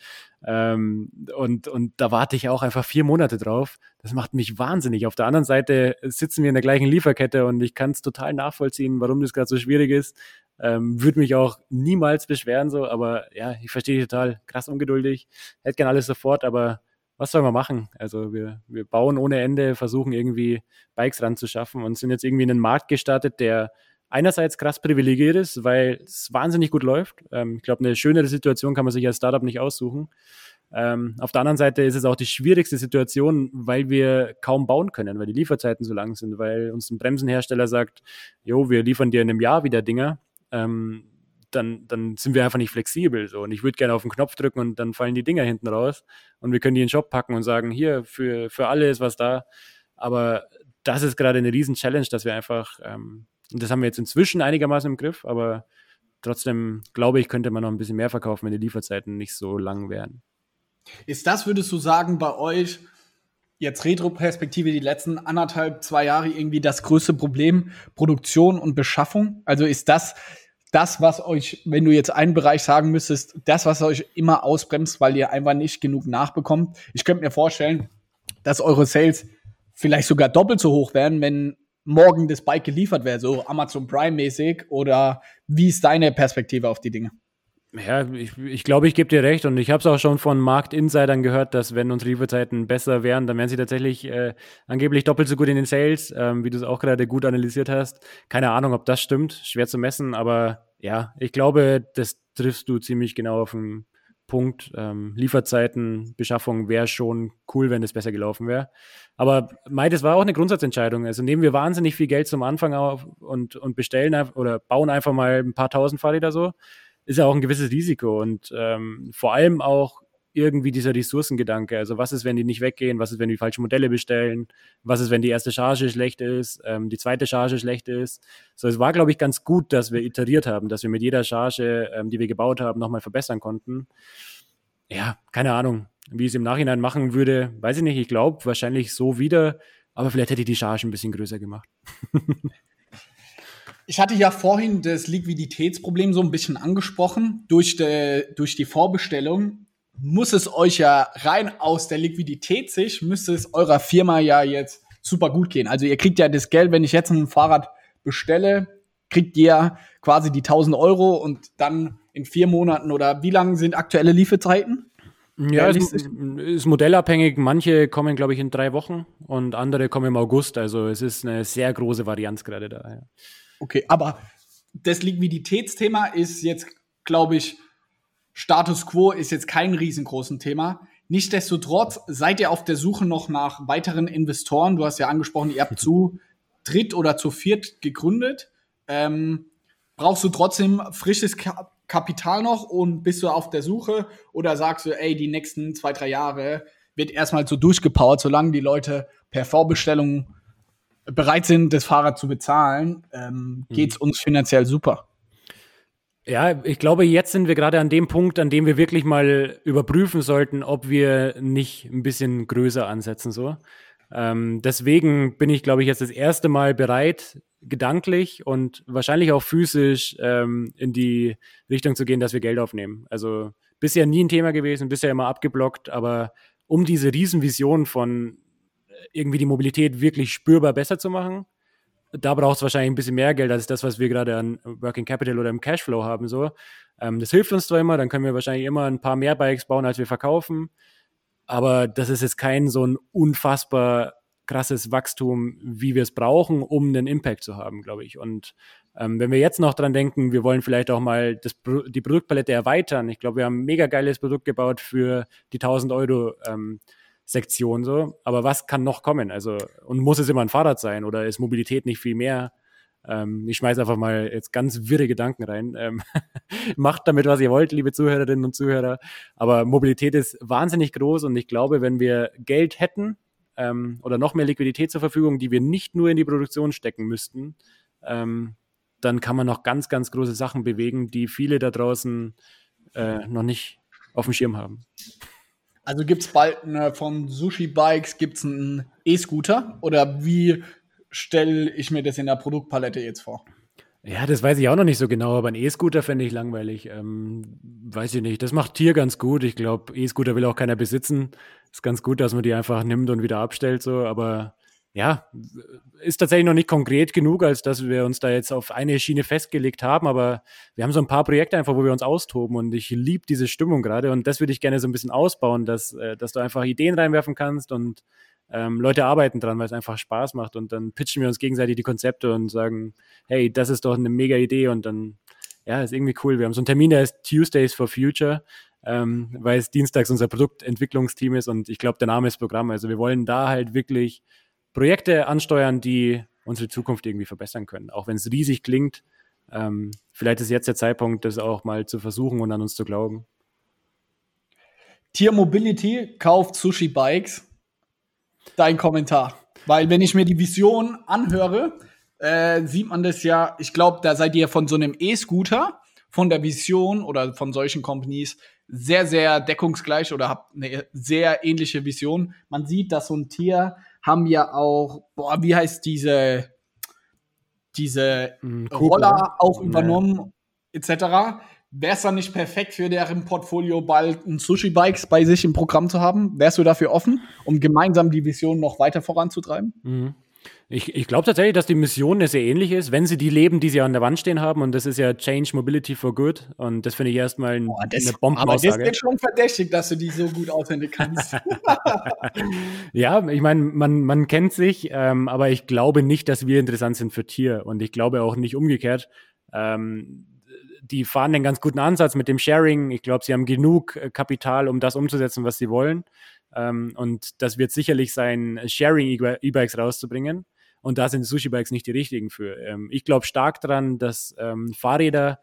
Ähm, und, und da warte ich auch einfach vier Monate drauf. Das macht mich wahnsinnig. Auf der anderen Seite sitzen wir in der gleichen Lieferkette und ich kann es total nachvollziehen, warum das gerade so schwierig ist. Ähm, Würde mich auch niemals beschweren, so, aber ja, ich verstehe total krass ungeduldig. Hätte gern alles sofort, aber was soll man machen? Also wir, wir bauen ohne Ende, versuchen irgendwie Bikes ranzuschaffen und sind jetzt irgendwie in einen Markt gestartet, der einerseits krass privilegiert ist, weil es wahnsinnig gut läuft. Ähm, ich glaube, eine schönere Situation kann man sich als Startup nicht aussuchen. Ähm, auf der anderen Seite ist es auch die schwierigste Situation, weil wir kaum bauen können, weil die Lieferzeiten so lang sind, weil uns ein Bremsenhersteller sagt, jo, wir liefern dir in einem Jahr wieder Dinger. Ähm, dann, dann sind wir einfach nicht flexibel. So. Und ich würde gerne auf den Knopf drücken und dann fallen die Dinger hinten raus und wir können die in den Shop packen und sagen, hier, für, für alle ist was da. Aber das ist gerade eine riesen Challenge, dass wir einfach ähm, und das haben wir jetzt inzwischen einigermaßen im Griff, aber trotzdem glaube ich, könnte man noch ein bisschen mehr verkaufen, wenn die Lieferzeiten nicht so lang wären. Ist das, würdest du sagen, bei euch jetzt Retro-Perspektive die letzten anderthalb, zwei Jahre irgendwie das größte Problem, Produktion und Beschaffung? Also ist das das, was euch, wenn du jetzt einen Bereich sagen müsstest, das, was euch immer ausbremst, weil ihr einfach nicht genug nachbekommt? Ich könnte mir vorstellen, dass eure Sales vielleicht sogar doppelt so hoch werden, wenn morgen das Bike geliefert wäre, so Amazon Prime mäßig? Oder wie ist deine Perspektive auf die Dinge? Ja, ich, ich glaube, ich gebe dir recht und ich habe es auch schon von Marktinsidern gehört, dass wenn unsere Lieferzeiten besser wären, dann wären sie tatsächlich äh, angeblich doppelt so gut in den Sales, ähm, wie du es auch gerade gut analysiert hast. Keine Ahnung, ob das stimmt, schwer zu messen, aber ja, ich glaube, das triffst du ziemlich genau auf den Punkt. Ähm, Lieferzeiten, Beschaffung wäre schon cool, wenn es besser gelaufen wäre. Aber Mai, das war auch eine Grundsatzentscheidung. Also nehmen wir wahnsinnig viel Geld zum Anfang auf und, und bestellen oder bauen einfach mal ein paar tausend Fahrräder so ist ja auch ein gewisses Risiko und ähm, vor allem auch irgendwie dieser Ressourcengedanke. Also was ist, wenn die nicht weggehen? Was ist, wenn die falsche Modelle bestellen? Was ist, wenn die erste Charge schlecht ist? Ähm, die zweite Charge schlecht ist? So, es war, glaube ich, ganz gut, dass wir iteriert haben, dass wir mit jeder Charge, ähm, die wir gebaut haben, nochmal verbessern konnten. Ja, keine Ahnung, wie ich es im Nachhinein machen würde, weiß ich nicht. Ich glaube, wahrscheinlich so wieder, aber vielleicht hätte ich die Charge ein bisschen größer gemacht. [laughs] Ich hatte ja vorhin das Liquiditätsproblem so ein bisschen angesprochen. Durch, de, durch die Vorbestellung muss es euch ja rein aus der Liquiditätssicht, müsste es eurer Firma ja jetzt super gut gehen. Also ihr kriegt ja das Geld, wenn ich jetzt ein Fahrrad bestelle, kriegt ihr quasi die 1000 Euro und dann in vier Monaten oder wie lang sind aktuelle Lieferzeiten? Ja, ist, ist modellabhängig. Manche kommen, glaube ich, in drei Wochen und andere kommen im August. Also es ist eine sehr große Varianz gerade da. Ja. Okay, aber das Liquiditätsthema ist jetzt, glaube ich, Status quo ist jetzt kein riesengroßes Thema. Nichtsdestotrotz seid ihr auf der Suche noch nach weiteren Investoren. Du hast ja angesprochen, ihr habt zu dritt oder zu viert gegründet. Ähm, brauchst du trotzdem frisches Kapital noch und bist du auf der Suche oder sagst du, ey, die nächsten zwei, drei Jahre wird erstmal so durchgepowert, solange die Leute per Vorbestellung bereit sind, das Fahrrad zu bezahlen, ähm, mhm. geht es uns finanziell super. Ja, ich glaube, jetzt sind wir gerade an dem Punkt, an dem wir wirklich mal überprüfen sollten, ob wir nicht ein bisschen größer ansetzen so. Ähm, deswegen bin ich, glaube ich, jetzt das erste Mal bereit, gedanklich und wahrscheinlich auch physisch ähm, in die Richtung zu gehen, dass wir Geld aufnehmen. Also bisher nie ein Thema gewesen, bisher immer abgeblockt, aber um diese Riesenvision von irgendwie die Mobilität wirklich spürbar besser zu machen. Da braucht es wahrscheinlich ein bisschen mehr Geld als das, was wir gerade an Working Capital oder im Cashflow haben. So. Ähm, das hilft uns zwar immer, dann können wir wahrscheinlich immer ein paar mehr Bikes bauen, als wir verkaufen. Aber das ist jetzt kein so ein unfassbar krasses Wachstum, wie wir es brauchen, um einen Impact zu haben, glaube ich. Und ähm, wenn wir jetzt noch dran denken, wir wollen vielleicht auch mal das, die Produktpalette erweitern. Ich glaube, wir haben ein mega geiles Produkt gebaut für die 1000 Euro ähm, Sektion so. Aber was kann noch kommen? Also, und muss es immer ein Fahrrad sein oder ist Mobilität nicht viel mehr? Ähm, ich schmeiße einfach mal jetzt ganz wirre Gedanken rein. Ähm, [laughs] macht damit, was ihr wollt, liebe Zuhörerinnen und Zuhörer. Aber Mobilität ist wahnsinnig groß und ich glaube, wenn wir Geld hätten ähm, oder noch mehr Liquidität zur Verfügung, die wir nicht nur in die Produktion stecken müssten, ähm, dann kann man noch ganz, ganz große Sachen bewegen, die viele da draußen äh, noch nicht auf dem Schirm haben. Also gibt es bald eine, von Sushi Bikes gibt's einen E-Scooter oder wie stelle ich mir das in der Produktpalette jetzt vor? Ja, das weiß ich auch noch nicht so genau, aber ein E-Scooter fände ich langweilig. Ähm, weiß ich nicht. Das macht Tier ganz gut. Ich glaube, E-Scooter will auch keiner besitzen. Ist ganz gut, dass man die einfach nimmt und wieder abstellt, so, aber ja, ist tatsächlich noch nicht konkret genug, als dass wir uns da jetzt auf eine Schiene festgelegt haben, aber wir haben so ein paar Projekte einfach, wo wir uns austoben und ich liebe diese Stimmung gerade und das würde ich gerne so ein bisschen ausbauen, dass, äh, dass du einfach Ideen reinwerfen kannst und ähm, Leute arbeiten dran, weil es einfach Spaß macht und dann pitchen wir uns gegenseitig die Konzepte und sagen, hey, das ist doch eine mega Idee und dann, ja, ist irgendwie cool. Wir haben so einen Termin, der ist Tuesdays for Future, ähm, weil es dienstags unser Produktentwicklungsteam ist und ich glaube, der Name ist Programm. Also wir wollen da halt wirklich Projekte ansteuern, die unsere Zukunft irgendwie verbessern können. Auch wenn es riesig klingt, ähm, vielleicht ist jetzt der Zeitpunkt, das auch mal zu versuchen und an uns zu glauben. Tier Mobility kauft Sushi Bikes. Dein Kommentar. Weil wenn ich mir die Vision anhöre, äh, sieht man das ja, ich glaube, da seid ihr von so einem E-Scooter, von der Vision oder von solchen Companies sehr, sehr deckungsgleich oder habt eine sehr ähnliche Vision. Man sieht, dass so ein Tier haben ja auch, boah, wie heißt diese, diese mhm, Roller auch übernommen, ja. etc. Wäre es dann nicht perfekt für deren Portfolio bald ein Sushi-Bikes bei sich im Programm zu haben? Wärst du dafür offen, um gemeinsam die Vision noch weiter voranzutreiben? Mhm. Ich, ich glaube tatsächlich, dass die Mission sehr ähnlich ist, wenn sie die leben, die sie an der Wand stehen haben. Und das ist ja Change Mobility for Good. Und das finde ich erstmal ein, Boah, das, eine Bombenaussage. Aber das ist schon verdächtig, dass du die so gut auswendig kannst. [laughs] ja, ich meine, man, man kennt sich, ähm, aber ich glaube nicht, dass wir interessant sind für Tier. Und ich glaube auch nicht umgekehrt. Ähm, die fahren einen ganz guten Ansatz mit dem Sharing. Ich glaube, sie haben genug äh, Kapital, um das umzusetzen, was sie wollen. Ähm, und das wird sicherlich sein, Sharing-E-Bikes rauszubringen. Und da sind Sushi-Bikes nicht die richtigen für. Ähm, ich glaube stark daran, dass ähm, Fahrräder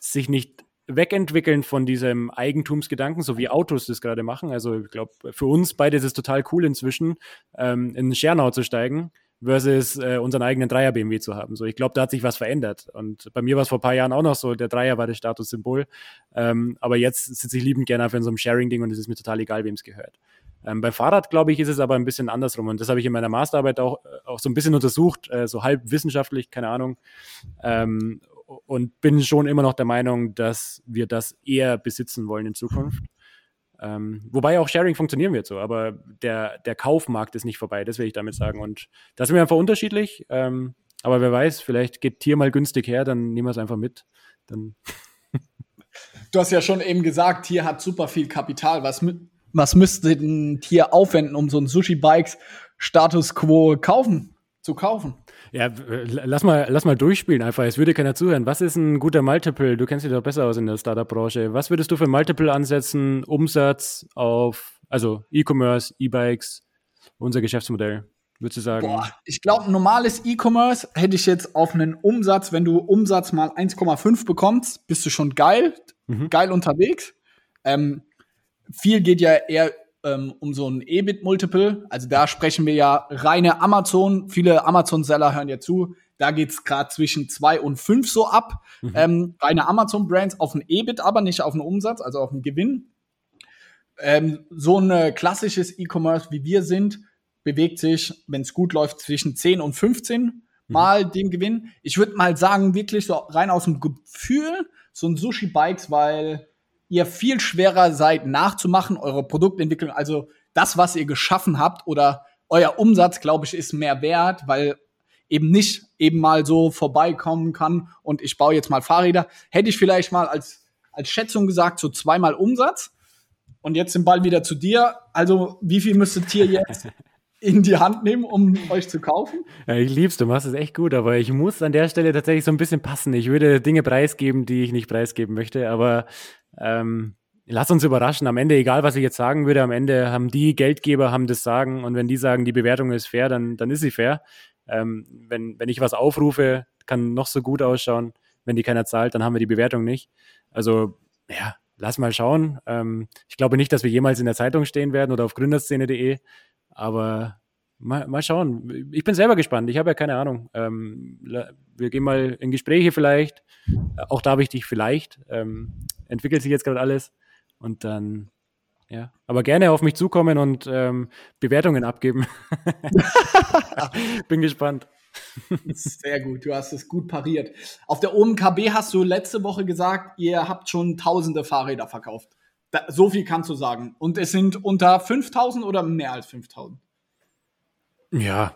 sich nicht wegentwickeln von diesem Eigentumsgedanken, so wie Autos das gerade machen. Also ich glaube, für uns beide ist es total cool inzwischen, ähm, in Schernau zu steigen versus äh, unseren eigenen Dreier BMW zu haben. So, ich glaube, da hat sich was verändert. Und bei mir war es vor ein paar Jahren auch noch so, der Dreier war das Statussymbol. Ähm, aber jetzt sitze ich liebend gerne auf in so einem Sharing-Ding und es ist mir total egal, wem es gehört. Ähm, beim Fahrrad, glaube ich, ist es aber ein bisschen andersrum. Und das habe ich in meiner Masterarbeit auch, äh, auch so ein bisschen untersucht, äh, so halb wissenschaftlich, keine Ahnung. Ähm, und bin schon immer noch der Meinung, dass wir das eher besitzen wollen in Zukunft. Ähm, wobei auch Sharing funktionieren wird so, aber der, der Kaufmarkt ist nicht vorbei, das will ich damit sagen. Und da sind wir einfach unterschiedlich. Ähm, aber wer weiß, vielleicht geht Tier mal günstig her, dann nehmen wir es einfach mit. Dann du hast ja schon eben gesagt, Tier hat super viel Kapital. Was, was müsste ein Tier aufwenden, um so ein Sushi-Bikes Status Quo kaufen, zu kaufen? Ja, lass mal, lass mal durchspielen einfach. Es würde keiner zuhören. Was ist ein guter Multiple? Du kennst dich doch besser aus in der Startup-Branche. Was würdest du für Multiple ansetzen? Umsatz auf, also E-Commerce, E-Bikes, unser Geschäftsmodell? Würdest du sagen? Boah, ich glaube, ein normales E-Commerce hätte ich jetzt auf einen Umsatz, wenn du Umsatz mal 1,5 bekommst, bist du schon geil, mhm. geil unterwegs. Ähm, viel geht ja eher ähm, um so ein EBIT-Multiple. Also da sprechen wir ja reine Amazon. Viele Amazon-Seller hören ja zu. Da geht's gerade zwischen zwei und fünf so ab. Mhm. Ähm, reine Amazon-Brands auf ein EBIT, aber nicht auf einen Umsatz, also auf einen Gewinn. Ähm, so ein äh, klassisches E-Commerce, wie wir sind, bewegt sich, wenn es gut läuft, zwischen 10 und 15 mhm. mal den Gewinn. Ich würde mal sagen, wirklich so rein aus dem Gefühl, so ein Sushi-Bikes, weil ihr viel schwerer seid nachzumachen, eure Produktentwicklung, also das, was ihr geschaffen habt oder euer Umsatz, glaube ich, ist mehr wert, weil eben nicht eben mal so vorbeikommen kann und ich baue jetzt mal Fahrräder. Hätte ich vielleicht mal als, als Schätzung gesagt, so zweimal Umsatz. Und jetzt den Ball wieder zu dir. Also, wie viel müsstet ihr jetzt [laughs] in die Hand nehmen, um euch zu kaufen? Ja, ich lieb's, du machst es echt gut, aber ich muss an der Stelle tatsächlich so ein bisschen passen. Ich würde Dinge preisgeben, die ich nicht preisgeben möchte, aber ähm, lass uns überraschen. Am Ende, egal was ich jetzt sagen würde, am Ende haben die Geldgeber haben das Sagen und wenn die sagen, die Bewertung ist fair, dann, dann ist sie fair. Ähm, wenn, wenn ich was aufrufe, kann noch so gut ausschauen. Wenn die keiner zahlt, dann haben wir die Bewertung nicht. Also, ja, lass mal schauen. Ähm, ich glaube nicht, dass wir jemals in der Zeitung stehen werden oder auf gründerszene.de, aber mal, mal schauen. Ich bin selber gespannt. Ich habe ja keine Ahnung. Ähm, wir gehen mal in Gespräche vielleicht. Auch da habe ich dich vielleicht. Ähm, entwickelt sich jetzt gerade alles. Und dann, ja, aber gerne auf mich zukommen und ähm, Bewertungen abgeben. [laughs] Bin gespannt. Sehr gut, du hast es gut pariert. Auf der OMKB hast du letzte Woche gesagt, ihr habt schon tausende Fahrräder verkauft. Da, so viel kannst du sagen. Und es sind unter 5000 oder mehr als 5000? Ja,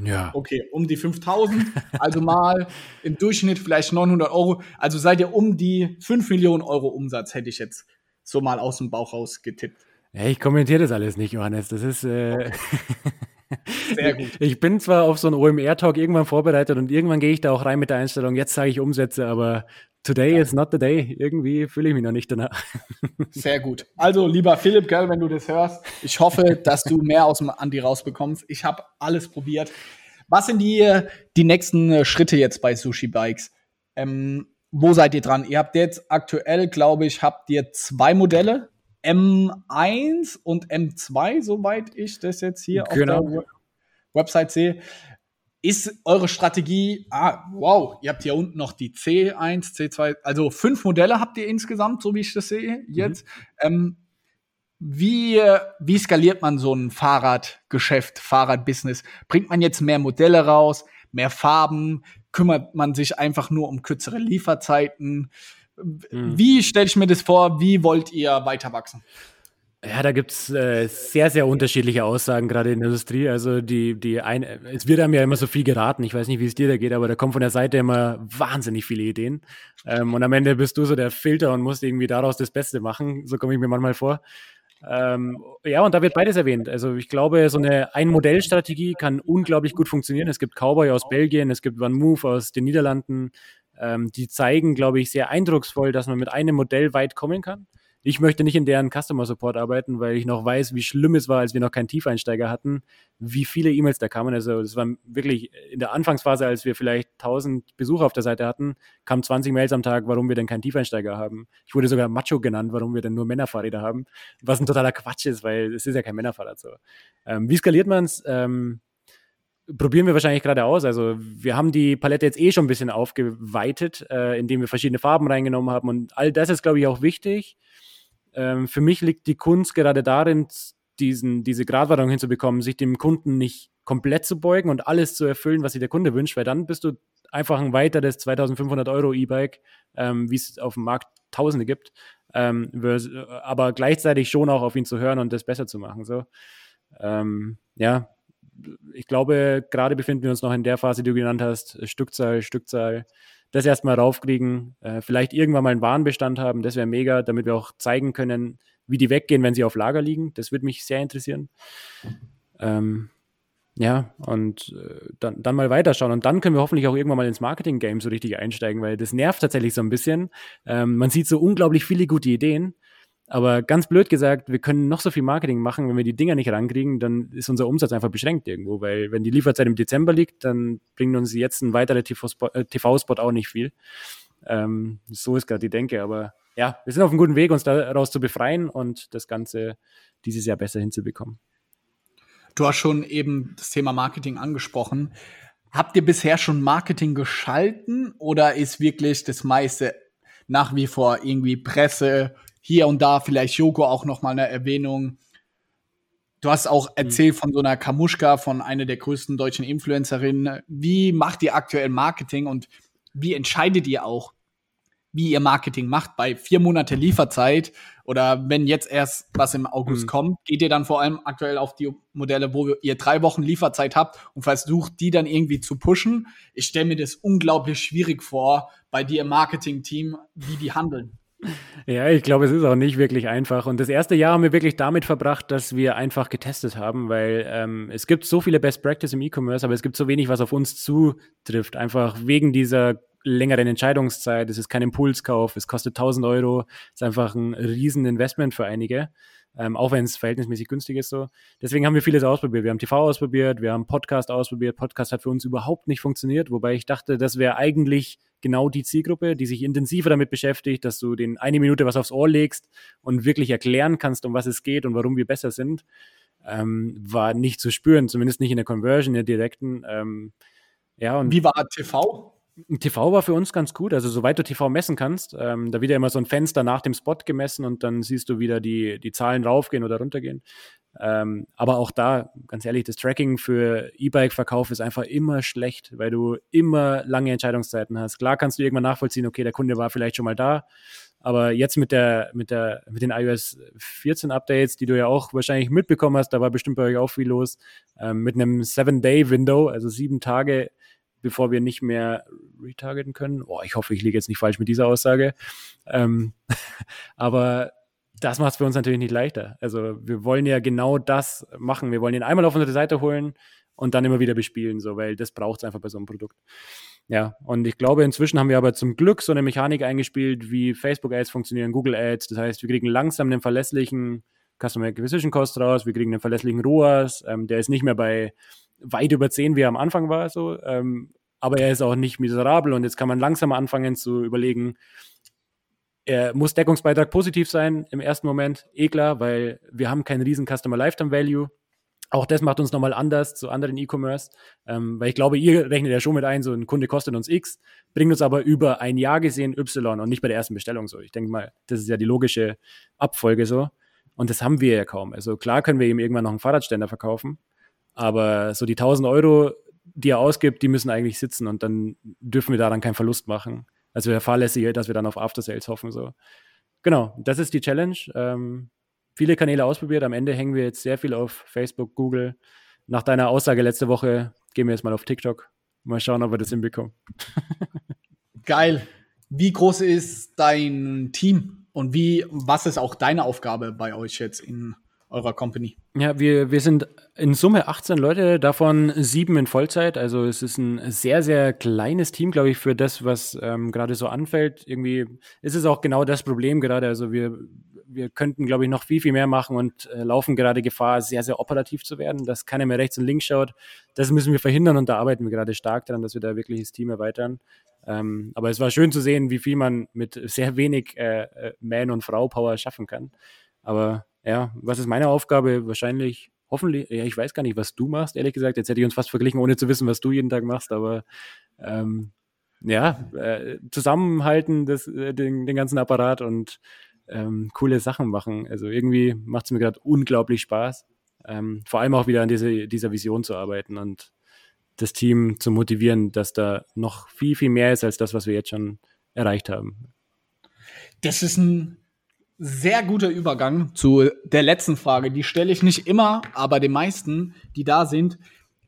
ja. Okay, um die 5000, also mal im Durchschnitt vielleicht 900 Euro. Also seid ihr um die 5 Millionen Euro Umsatz, hätte ich jetzt so mal aus dem Bauch raus getippt. Hey, ich kommentiere das alles nicht, Johannes. Das ist. Äh okay. [laughs] Sehr gut. Ich bin zwar auf so einen OMR-Talk irgendwann vorbereitet und irgendwann gehe ich da auch rein mit der Einstellung, jetzt sage ich Umsätze, aber today ja. is not the day. Irgendwie fühle ich mich noch nicht danach. [laughs] Sehr gut. Also, lieber Philipp, gell, wenn du das hörst, ich hoffe, dass du mehr aus dem Andi rausbekommst. Ich habe alles probiert. Was sind die, die nächsten äh, Schritte jetzt bei Sushi Bikes? Ähm, wo seid ihr dran? Ihr habt jetzt aktuell, glaube ich, habt ihr zwei Modelle. M1 und M2, soweit ich das jetzt hier genau. auf der Website sehe. Ist eure Strategie, ah, wow, ihr habt hier unten noch die C1, C2, also fünf Modelle habt ihr insgesamt, so wie ich das sehe jetzt. Mhm. Ähm, wie, wie skaliert man so ein Fahrradgeschäft, Fahrradbusiness? Bringt man jetzt mehr Modelle raus, mehr Farben? Kümmert man sich einfach nur um kürzere Lieferzeiten? Mhm. Wie stelle ich mir das vor? Wie wollt ihr weiter wachsen? Ja, da gibt's äh, sehr, sehr unterschiedliche Aussagen, gerade in der Industrie. Also die, die ein, es wird einem ja immer so viel geraten. Ich weiß nicht, wie es dir da geht, aber da kommen von der Seite immer wahnsinnig viele Ideen. Ähm, und am Ende bist du so der Filter und musst irgendwie daraus das Beste machen. So komme ich mir manchmal vor. Ähm, ja, und da wird beides erwähnt. Also ich glaube, so eine Ein-Modell-Strategie kann unglaublich gut funktionieren. Es gibt Cowboy aus Belgien, es gibt One Move aus den Niederlanden. Ähm, die zeigen, glaube ich, sehr eindrucksvoll, dass man mit einem Modell weit kommen kann. Ich möchte nicht in deren Customer Support arbeiten, weil ich noch weiß, wie schlimm es war, als wir noch keinen Tiefeinsteiger hatten, wie viele E-Mails da kamen. Also es war wirklich in der Anfangsphase, als wir vielleicht 1000 Besucher auf der Seite hatten, kamen 20 Mails am Tag, warum wir denn keinen Tiefeinsteiger haben. Ich wurde sogar Macho genannt, warum wir denn nur Männerfahrräder haben, was ein totaler Quatsch ist, weil es ist ja kein Männerfahrrad so. Ähm, wie skaliert man es? Ähm, probieren wir wahrscheinlich gerade aus. Also wir haben die Palette jetzt eh schon ein bisschen aufgeweitet, äh, indem wir verschiedene Farben reingenommen haben und all das ist, glaube ich, auch wichtig. Ähm, für mich liegt die Kunst gerade darin, diesen, diese Gratwanderung hinzubekommen, sich dem Kunden nicht komplett zu beugen und alles zu erfüllen, was sich der Kunde wünscht, weil dann bist du einfach ein weiteres 2500 Euro E-Bike, ähm, wie es auf dem Markt Tausende gibt, ähm, aber gleichzeitig schon auch auf ihn zu hören und das besser zu machen. So. Ähm, ja, ich glaube, gerade befinden wir uns noch in der Phase, die du genannt hast, Stückzahl, Stückzahl, das erstmal raufkriegen, äh, vielleicht irgendwann mal einen Warenbestand haben, das wäre mega, damit wir auch zeigen können, wie die weggehen, wenn sie auf Lager liegen. Das würde mich sehr interessieren. Ähm, ja, und äh, dann, dann mal weiterschauen. Und dann können wir hoffentlich auch irgendwann mal ins Marketing-Game so richtig einsteigen, weil das nervt tatsächlich so ein bisschen. Ähm, man sieht so unglaublich viele gute Ideen, aber ganz blöd gesagt, wir können noch so viel Marketing machen, wenn wir die Dinger nicht rankriegen, dann ist unser Umsatz einfach beschränkt irgendwo, weil wenn die Lieferzeit im Dezember liegt, dann bringt uns jetzt ein weiterer TV-Spot äh, auch nicht viel. Ähm, so ist gerade die Denke, aber ja, wir sind auf einem guten Weg, uns daraus zu befreien und das Ganze dieses Jahr besser hinzubekommen. Du hast schon eben das Thema Marketing angesprochen. Habt ihr bisher schon Marketing geschalten oder ist wirklich das meiste nach wie vor irgendwie Presse, hier und da vielleicht Joko auch noch mal eine Erwähnung. Du hast auch mhm. erzählt von so einer Kamuschka, von einer der größten deutschen Influencerinnen. Wie macht ihr aktuell Marketing und wie entscheidet ihr auch, wie ihr Marketing macht bei vier Monate Lieferzeit oder wenn jetzt erst was im August mhm. kommt, geht ihr dann vor allem aktuell auf die Modelle, wo ihr drei Wochen Lieferzeit habt und versucht, die dann irgendwie zu pushen. Ich stelle mir das unglaublich schwierig vor bei dir im Marketing-Team, wie die handeln. Ja, ich glaube, es ist auch nicht wirklich einfach. Und das erste Jahr haben wir wirklich damit verbracht, dass wir einfach getestet haben, weil ähm, es gibt so viele Best Practice im E-Commerce, aber es gibt so wenig, was auf uns zutrifft. Einfach wegen dieser längeren Entscheidungszeit. Es ist kein Impulskauf, es kostet 1000 Euro. Es ist einfach ein Rieseninvestment für einige. Ähm, auch wenn es verhältnismäßig günstig ist so. Deswegen haben wir vieles ausprobiert. Wir haben TV ausprobiert, wir haben Podcast ausprobiert. Podcast hat für uns überhaupt nicht funktioniert, wobei ich dachte, das wäre eigentlich genau die Zielgruppe, die sich intensiver damit beschäftigt, dass du den eine Minute was aufs Ohr legst und wirklich erklären kannst, um was es geht und warum wir besser sind, ähm, war nicht zu spüren, zumindest nicht in der Conversion, in der direkten. Ähm, ja, und Wie war TV? TV war für uns ganz gut, also soweit du TV messen kannst, ähm, da wird ja immer so ein Fenster nach dem Spot gemessen und dann siehst du wieder die, die Zahlen raufgehen oder runtergehen. Ähm, aber auch da, ganz ehrlich, das Tracking für E-Bike-Verkauf ist einfach immer schlecht, weil du immer lange Entscheidungszeiten hast. Klar kannst du irgendwann nachvollziehen, okay, der Kunde war vielleicht schon mal da, aber jetzt mit der, mit der, mit den iOS 14 Updates, die du ja auch wahrscheinlich mitbekommen hast, da war bestimmt bei euch auch viel los, ähm, mit einem Seven-Day-Window, also sieben Tage, bevor wir nicht mehr retargeten können. Oh, ich hoffe, ich liege jetzt nicht falsch mit dieser Aussage. Ähm, [laughs] aber das macht es für uns natürlich nicht leichter. Also wir wollen ja genau das machen. Wir wollen ihn einmal auf unsere Seite holen und dann immer wieder bespielen, so, weil das braucht es einfach bei so einem Produkt. Ja, und ich glaube, inzwischen haben wir aber zum Glück so eine Mechanik eingespielt, wie Facebook Ads funktionieren, Google Ads. Das heißt, wir kriegen langsam einen verlässlichen Customer Acquisition Cost raus, wir kriegen einen verlässlichen ROAS, ähm, der ist nicht mehr bei weit über 10, wie er am Anfang war, so, ähm, aber er ist auch nicht miserabel und jetzt kann man langsam anfangen zu überlegen, er muss Deckungsbeitrag positiv sein im ersten Moment, eh klar, weil wir haben keinen riesen Customer Lifetime Value. Auch das macht uns nochmal anders zu anderen E-Commerce, ähm, weil ich glaube, ihr rechnet ja schon mit ein, so ein Kunde kostet uns X, bringt uns aber über ein Jahr gesehen Y und nicht bei der ersten Bestellung so. Ich denke mal, das ist ja die logische Abfolge so. Und das haben wir ja kaum. Also klar können wir ihm irgendwann noch einen Fahrradständer verkaufen, aber so die 1000 Euro, die er ausgibt, die müssen eigentlich sitzen und dann dürfen wir daran keinen Verlust machen. also der fahrlässig, dass wir dann auf After Sales hoffen. So. Genau, das ist die Challenge. Ähm, viele Kanäle ausprobiert. Am Ende hängen wir jetzt sehr viel auf Facebook, Google. Nach deiner Aussage letzte Woche gehen wir jetzt mal auf TikTok. Mal schauen, ob wir das hinbekommen. [laughs] Geil. Wie groß ist dein Team und wie, was ist auch deine Aufgabe bei euch jetzt in eurer Company? Ja, wir, wir sind in Summe 18 Leute, davon sieben in Vollzeit. Also es ist ein sehr, sehr kleines Team, glaube ich, für das, was ähm, gerade so anfällt. Irgendwie ist es auch genau das Problem gerade. Also wir, wir könnten, glaube ich, noch viel, viel mehr machen und äh, laufen gerade Gefahr, sehr, sehr operativ zu werden, dass keiner mehr rechts und links schaut. Das müssen wir verhindern und da arbeiten wir gerade stark daran, dass wir da wirklich das Team erweitern. Ähm, aber es war schön zu sehen, wie viel man mit sehr wenig äh, äh Man- und Frau-Power schaffen kann. Aber ja, was ist meine Aufgabe? Wahrscheinlich, hoffentlich, ja, ich weiß gar nicht, was du machst, ehrlich gesagt. Jetzt hätte ich uns fast verglichen, ohne zu wissen, was du jeden Tag machst, aber ähm, ja, äh, zusammenhalten, das, äh, den, den ganzen Apparat und ähm, coole Sachen machen. Also irgendwie macht es mir gerade unglaublich Spaß. Ähm, vor allem auch wieder an diese, dieser Vision zu arbeiten und das Team zu motivieren, dass da noch viel, viel mehr ist als das, was wir jetzt schon erreicht haben. Das ist ein sehr guter Übergang zu der letzten Frage. Die stelle ich nicht immer, aber den meisten, die da sind.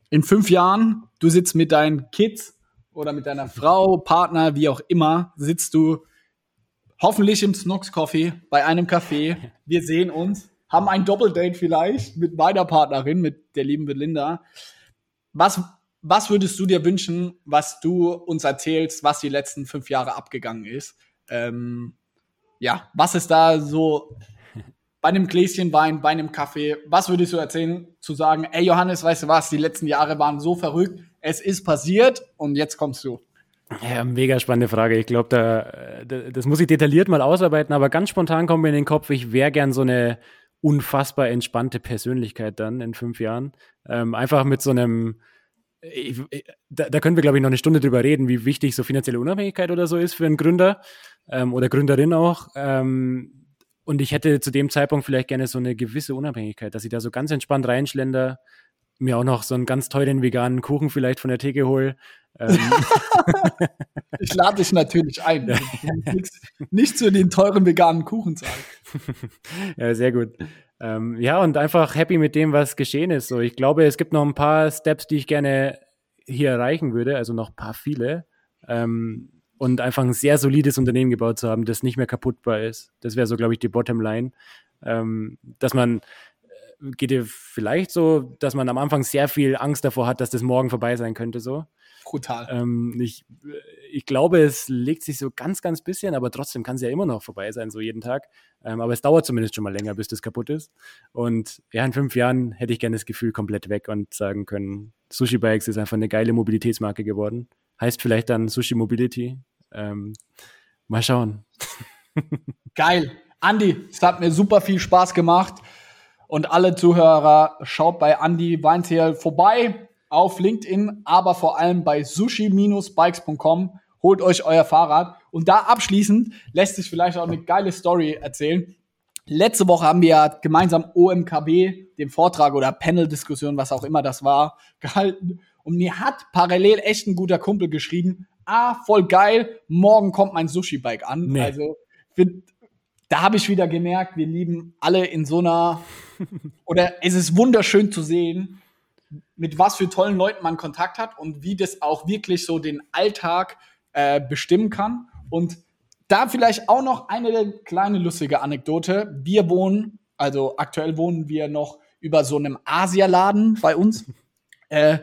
In fünf Jahren, du sitzt mit deinen Kids oder mit deiner Frau, Partner, wie auch immer, sitzt du hoffentlich im Snox Coffee bei einem Café. Wir sehen uns, haben ein Doppeldate vielleicht mit meiner Partnerin, mit der lieben Belinda. Was, was würdest du dir wünschen, was du uns erzählst, was die letzten fünf Jahre abgegangen ist? Ähm, ja, was ist da so bei einem Gläschen Wein, bei einem Kaffee, was würdest du erzählen, zu sagen, ey Johannes, weißt du was, die letzten Jahre waren so verrückt, es ist passiert und jetzt kommst du. Ja, mega spannende Frage. Ich glaube, da, das muss ich detailliert mal ausarbeiten, aber ganz spontan kommt mir in den Kopf, ich wäre gern so eine unfassbar entspannte Persönlichkeit dann in fünf Jahren. Ähm, einfach mit so einem, ich, da, da, können wir, glaube ich, noch eine Stunde drüber reden, wie wichtig so finanzielle Unabhängigkeit oder so ist für einen Gründer ähm, oder Gründerin auch. Ähm, und ich hätte zu dem Zeitpunkt vielleicht gerne so eine gewisse Unabhängigkeit, dass ich da so ganz entspannt reinschlender, mir auch noch so einen ganz teuren veganen Kuchen vielleicht von der Theke hole. Ähm. [laughs] ich lade dich natürlich ein. Ja. Nicht zu den teuren veganen Kuchen zahlen. [laughs] ja, sehr gut. Ähm, ja, und einfach happy mit dem, was geschehen ist. So, ich glaube, es gibt noch ein paar Steps, die ich gerne hier erreichen würde, also noch ein paar viele. Ähm, und einfach ein sehr solides Unternehmen gebaut zu haben, das nicht mehr kaputtbar ist. Das wäre so, glaube ich, die Bottomline. Ähm, dass man äh, geht dir vielleicht so, dass man am Anfang sehr viel Angst davor hat, dass das morgen vorbei sein könnte, so. Brutal. Ähm, ich, ich glaube, es legt sich so ganz, ganz bisschen, aber trotzdem kann es ja immer noch vorbei sein, so jeden Tag. Ähm, aber es dauert zumindest schon mal länger, bis das kaputt ist. Und ja, in fünf Jahren hätte ich gerne das Gefühl komplett weg und sagen können, Sushi Bikes ist einfach eine geile Mobilitätsmarke geworden. Heißt vielleicht dann Sushi Mobility. Ähm, mal schauen. [laughs] Geil. Andi, es hat mir super viel Spaß gemacht. Und alle Zuhörer, schaut bei Andi Weinzierl vorbei auf LinkedIn, aber vor allem bei sushi-bikes.com. Holt euch euer Fahrrad. Und da abschließend lässt sich vielleicht auch eine geile Story erzählen. Letzte Woche haben wir ja gemeinsam OMKB, den Vortrag oder Panel-Diskussion, was auch immer das war, gehalten. Und mir hat parallel echt ein guter Kumpel geschrieben, ah, voll geil, morgen kommt mein Sushi-Bike an. Nee. Also, find, da habe ich wieder gemerkt, wir lieben alle in so einer, [laughs] oder es ist wunderschön zu sehen, mit was für tollen Leuten man Kontakt hat und wie das auch wirklich so den Alltag äh, bestimmen kann. Und da vielleicht auch noch eine kleine lustige Anekdote. Wir wohnen, also aktuell wohnen wir noch über so einem Asialaden bei uns. Äh,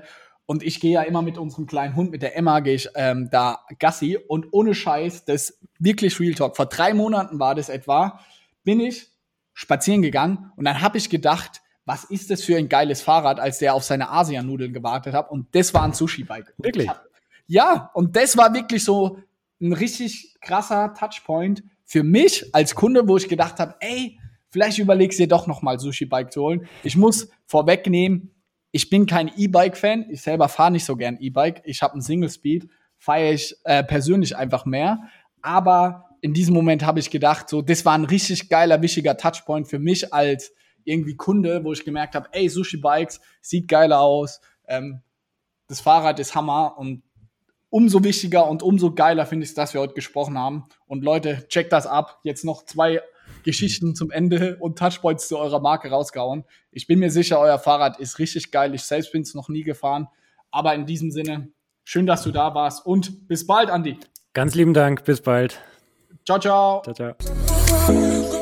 und ich gehe ja immer mit unserem kleinen Hund, mit der Emma, gehe ich ähm, da Gassi. Und ohne Scheiß, das wirklich Real Talk. Vor drei Monaten war das etwa, bin ich spazieren gegangen und dann habe ich gedacht, was ist das für ein geiles Fahrrad, als der auf seine Asianudeln gewartet hat. Und das war ein Sushi-Bike. Wirklich? Hab, ja, und das war wirklich so ein richtig krasser Touchpoint für mich als Kunde, wo ich gedacht habe, ey, vielleicht überlegst du dir doch noch mal Sushi-Bike zu holen. Ich muss vorwegnehmen, ich bin kein E-Bike-Fan. Ich selber fahre nicht so gern E-Bike. Ich habe einen Single-Speed, feiere ich äh, persönlich einfach mehr. Aber in diesem Moment habe ich gedacht, so, das war ein richtig geiler, wichtiger Touchpoint für mich als irgendwie Kunde, wo ich gemerkt habe, ey, Sushi Bikes sieht geiler aus, ähm, das Fahrrad ist Hammer und umso wichtiger und umso geiler finde ich es, dass wir heute gesprochen haben. Und Leute, checkt das ab. Jetzt noch zwei Geschichten zum Ende und Touchpoints zu eurer Marke rausgehauen. Ich bin mir sicher, euer Fahrrad ist richtig geil. Ich selbst bin es noch nie gefahren. Aber in diesem Sinne, schön, dass du da warst und bis bald, Andi. Ganz lieben Dank, bis bald. Ciao, ciao. Ciao, ciao.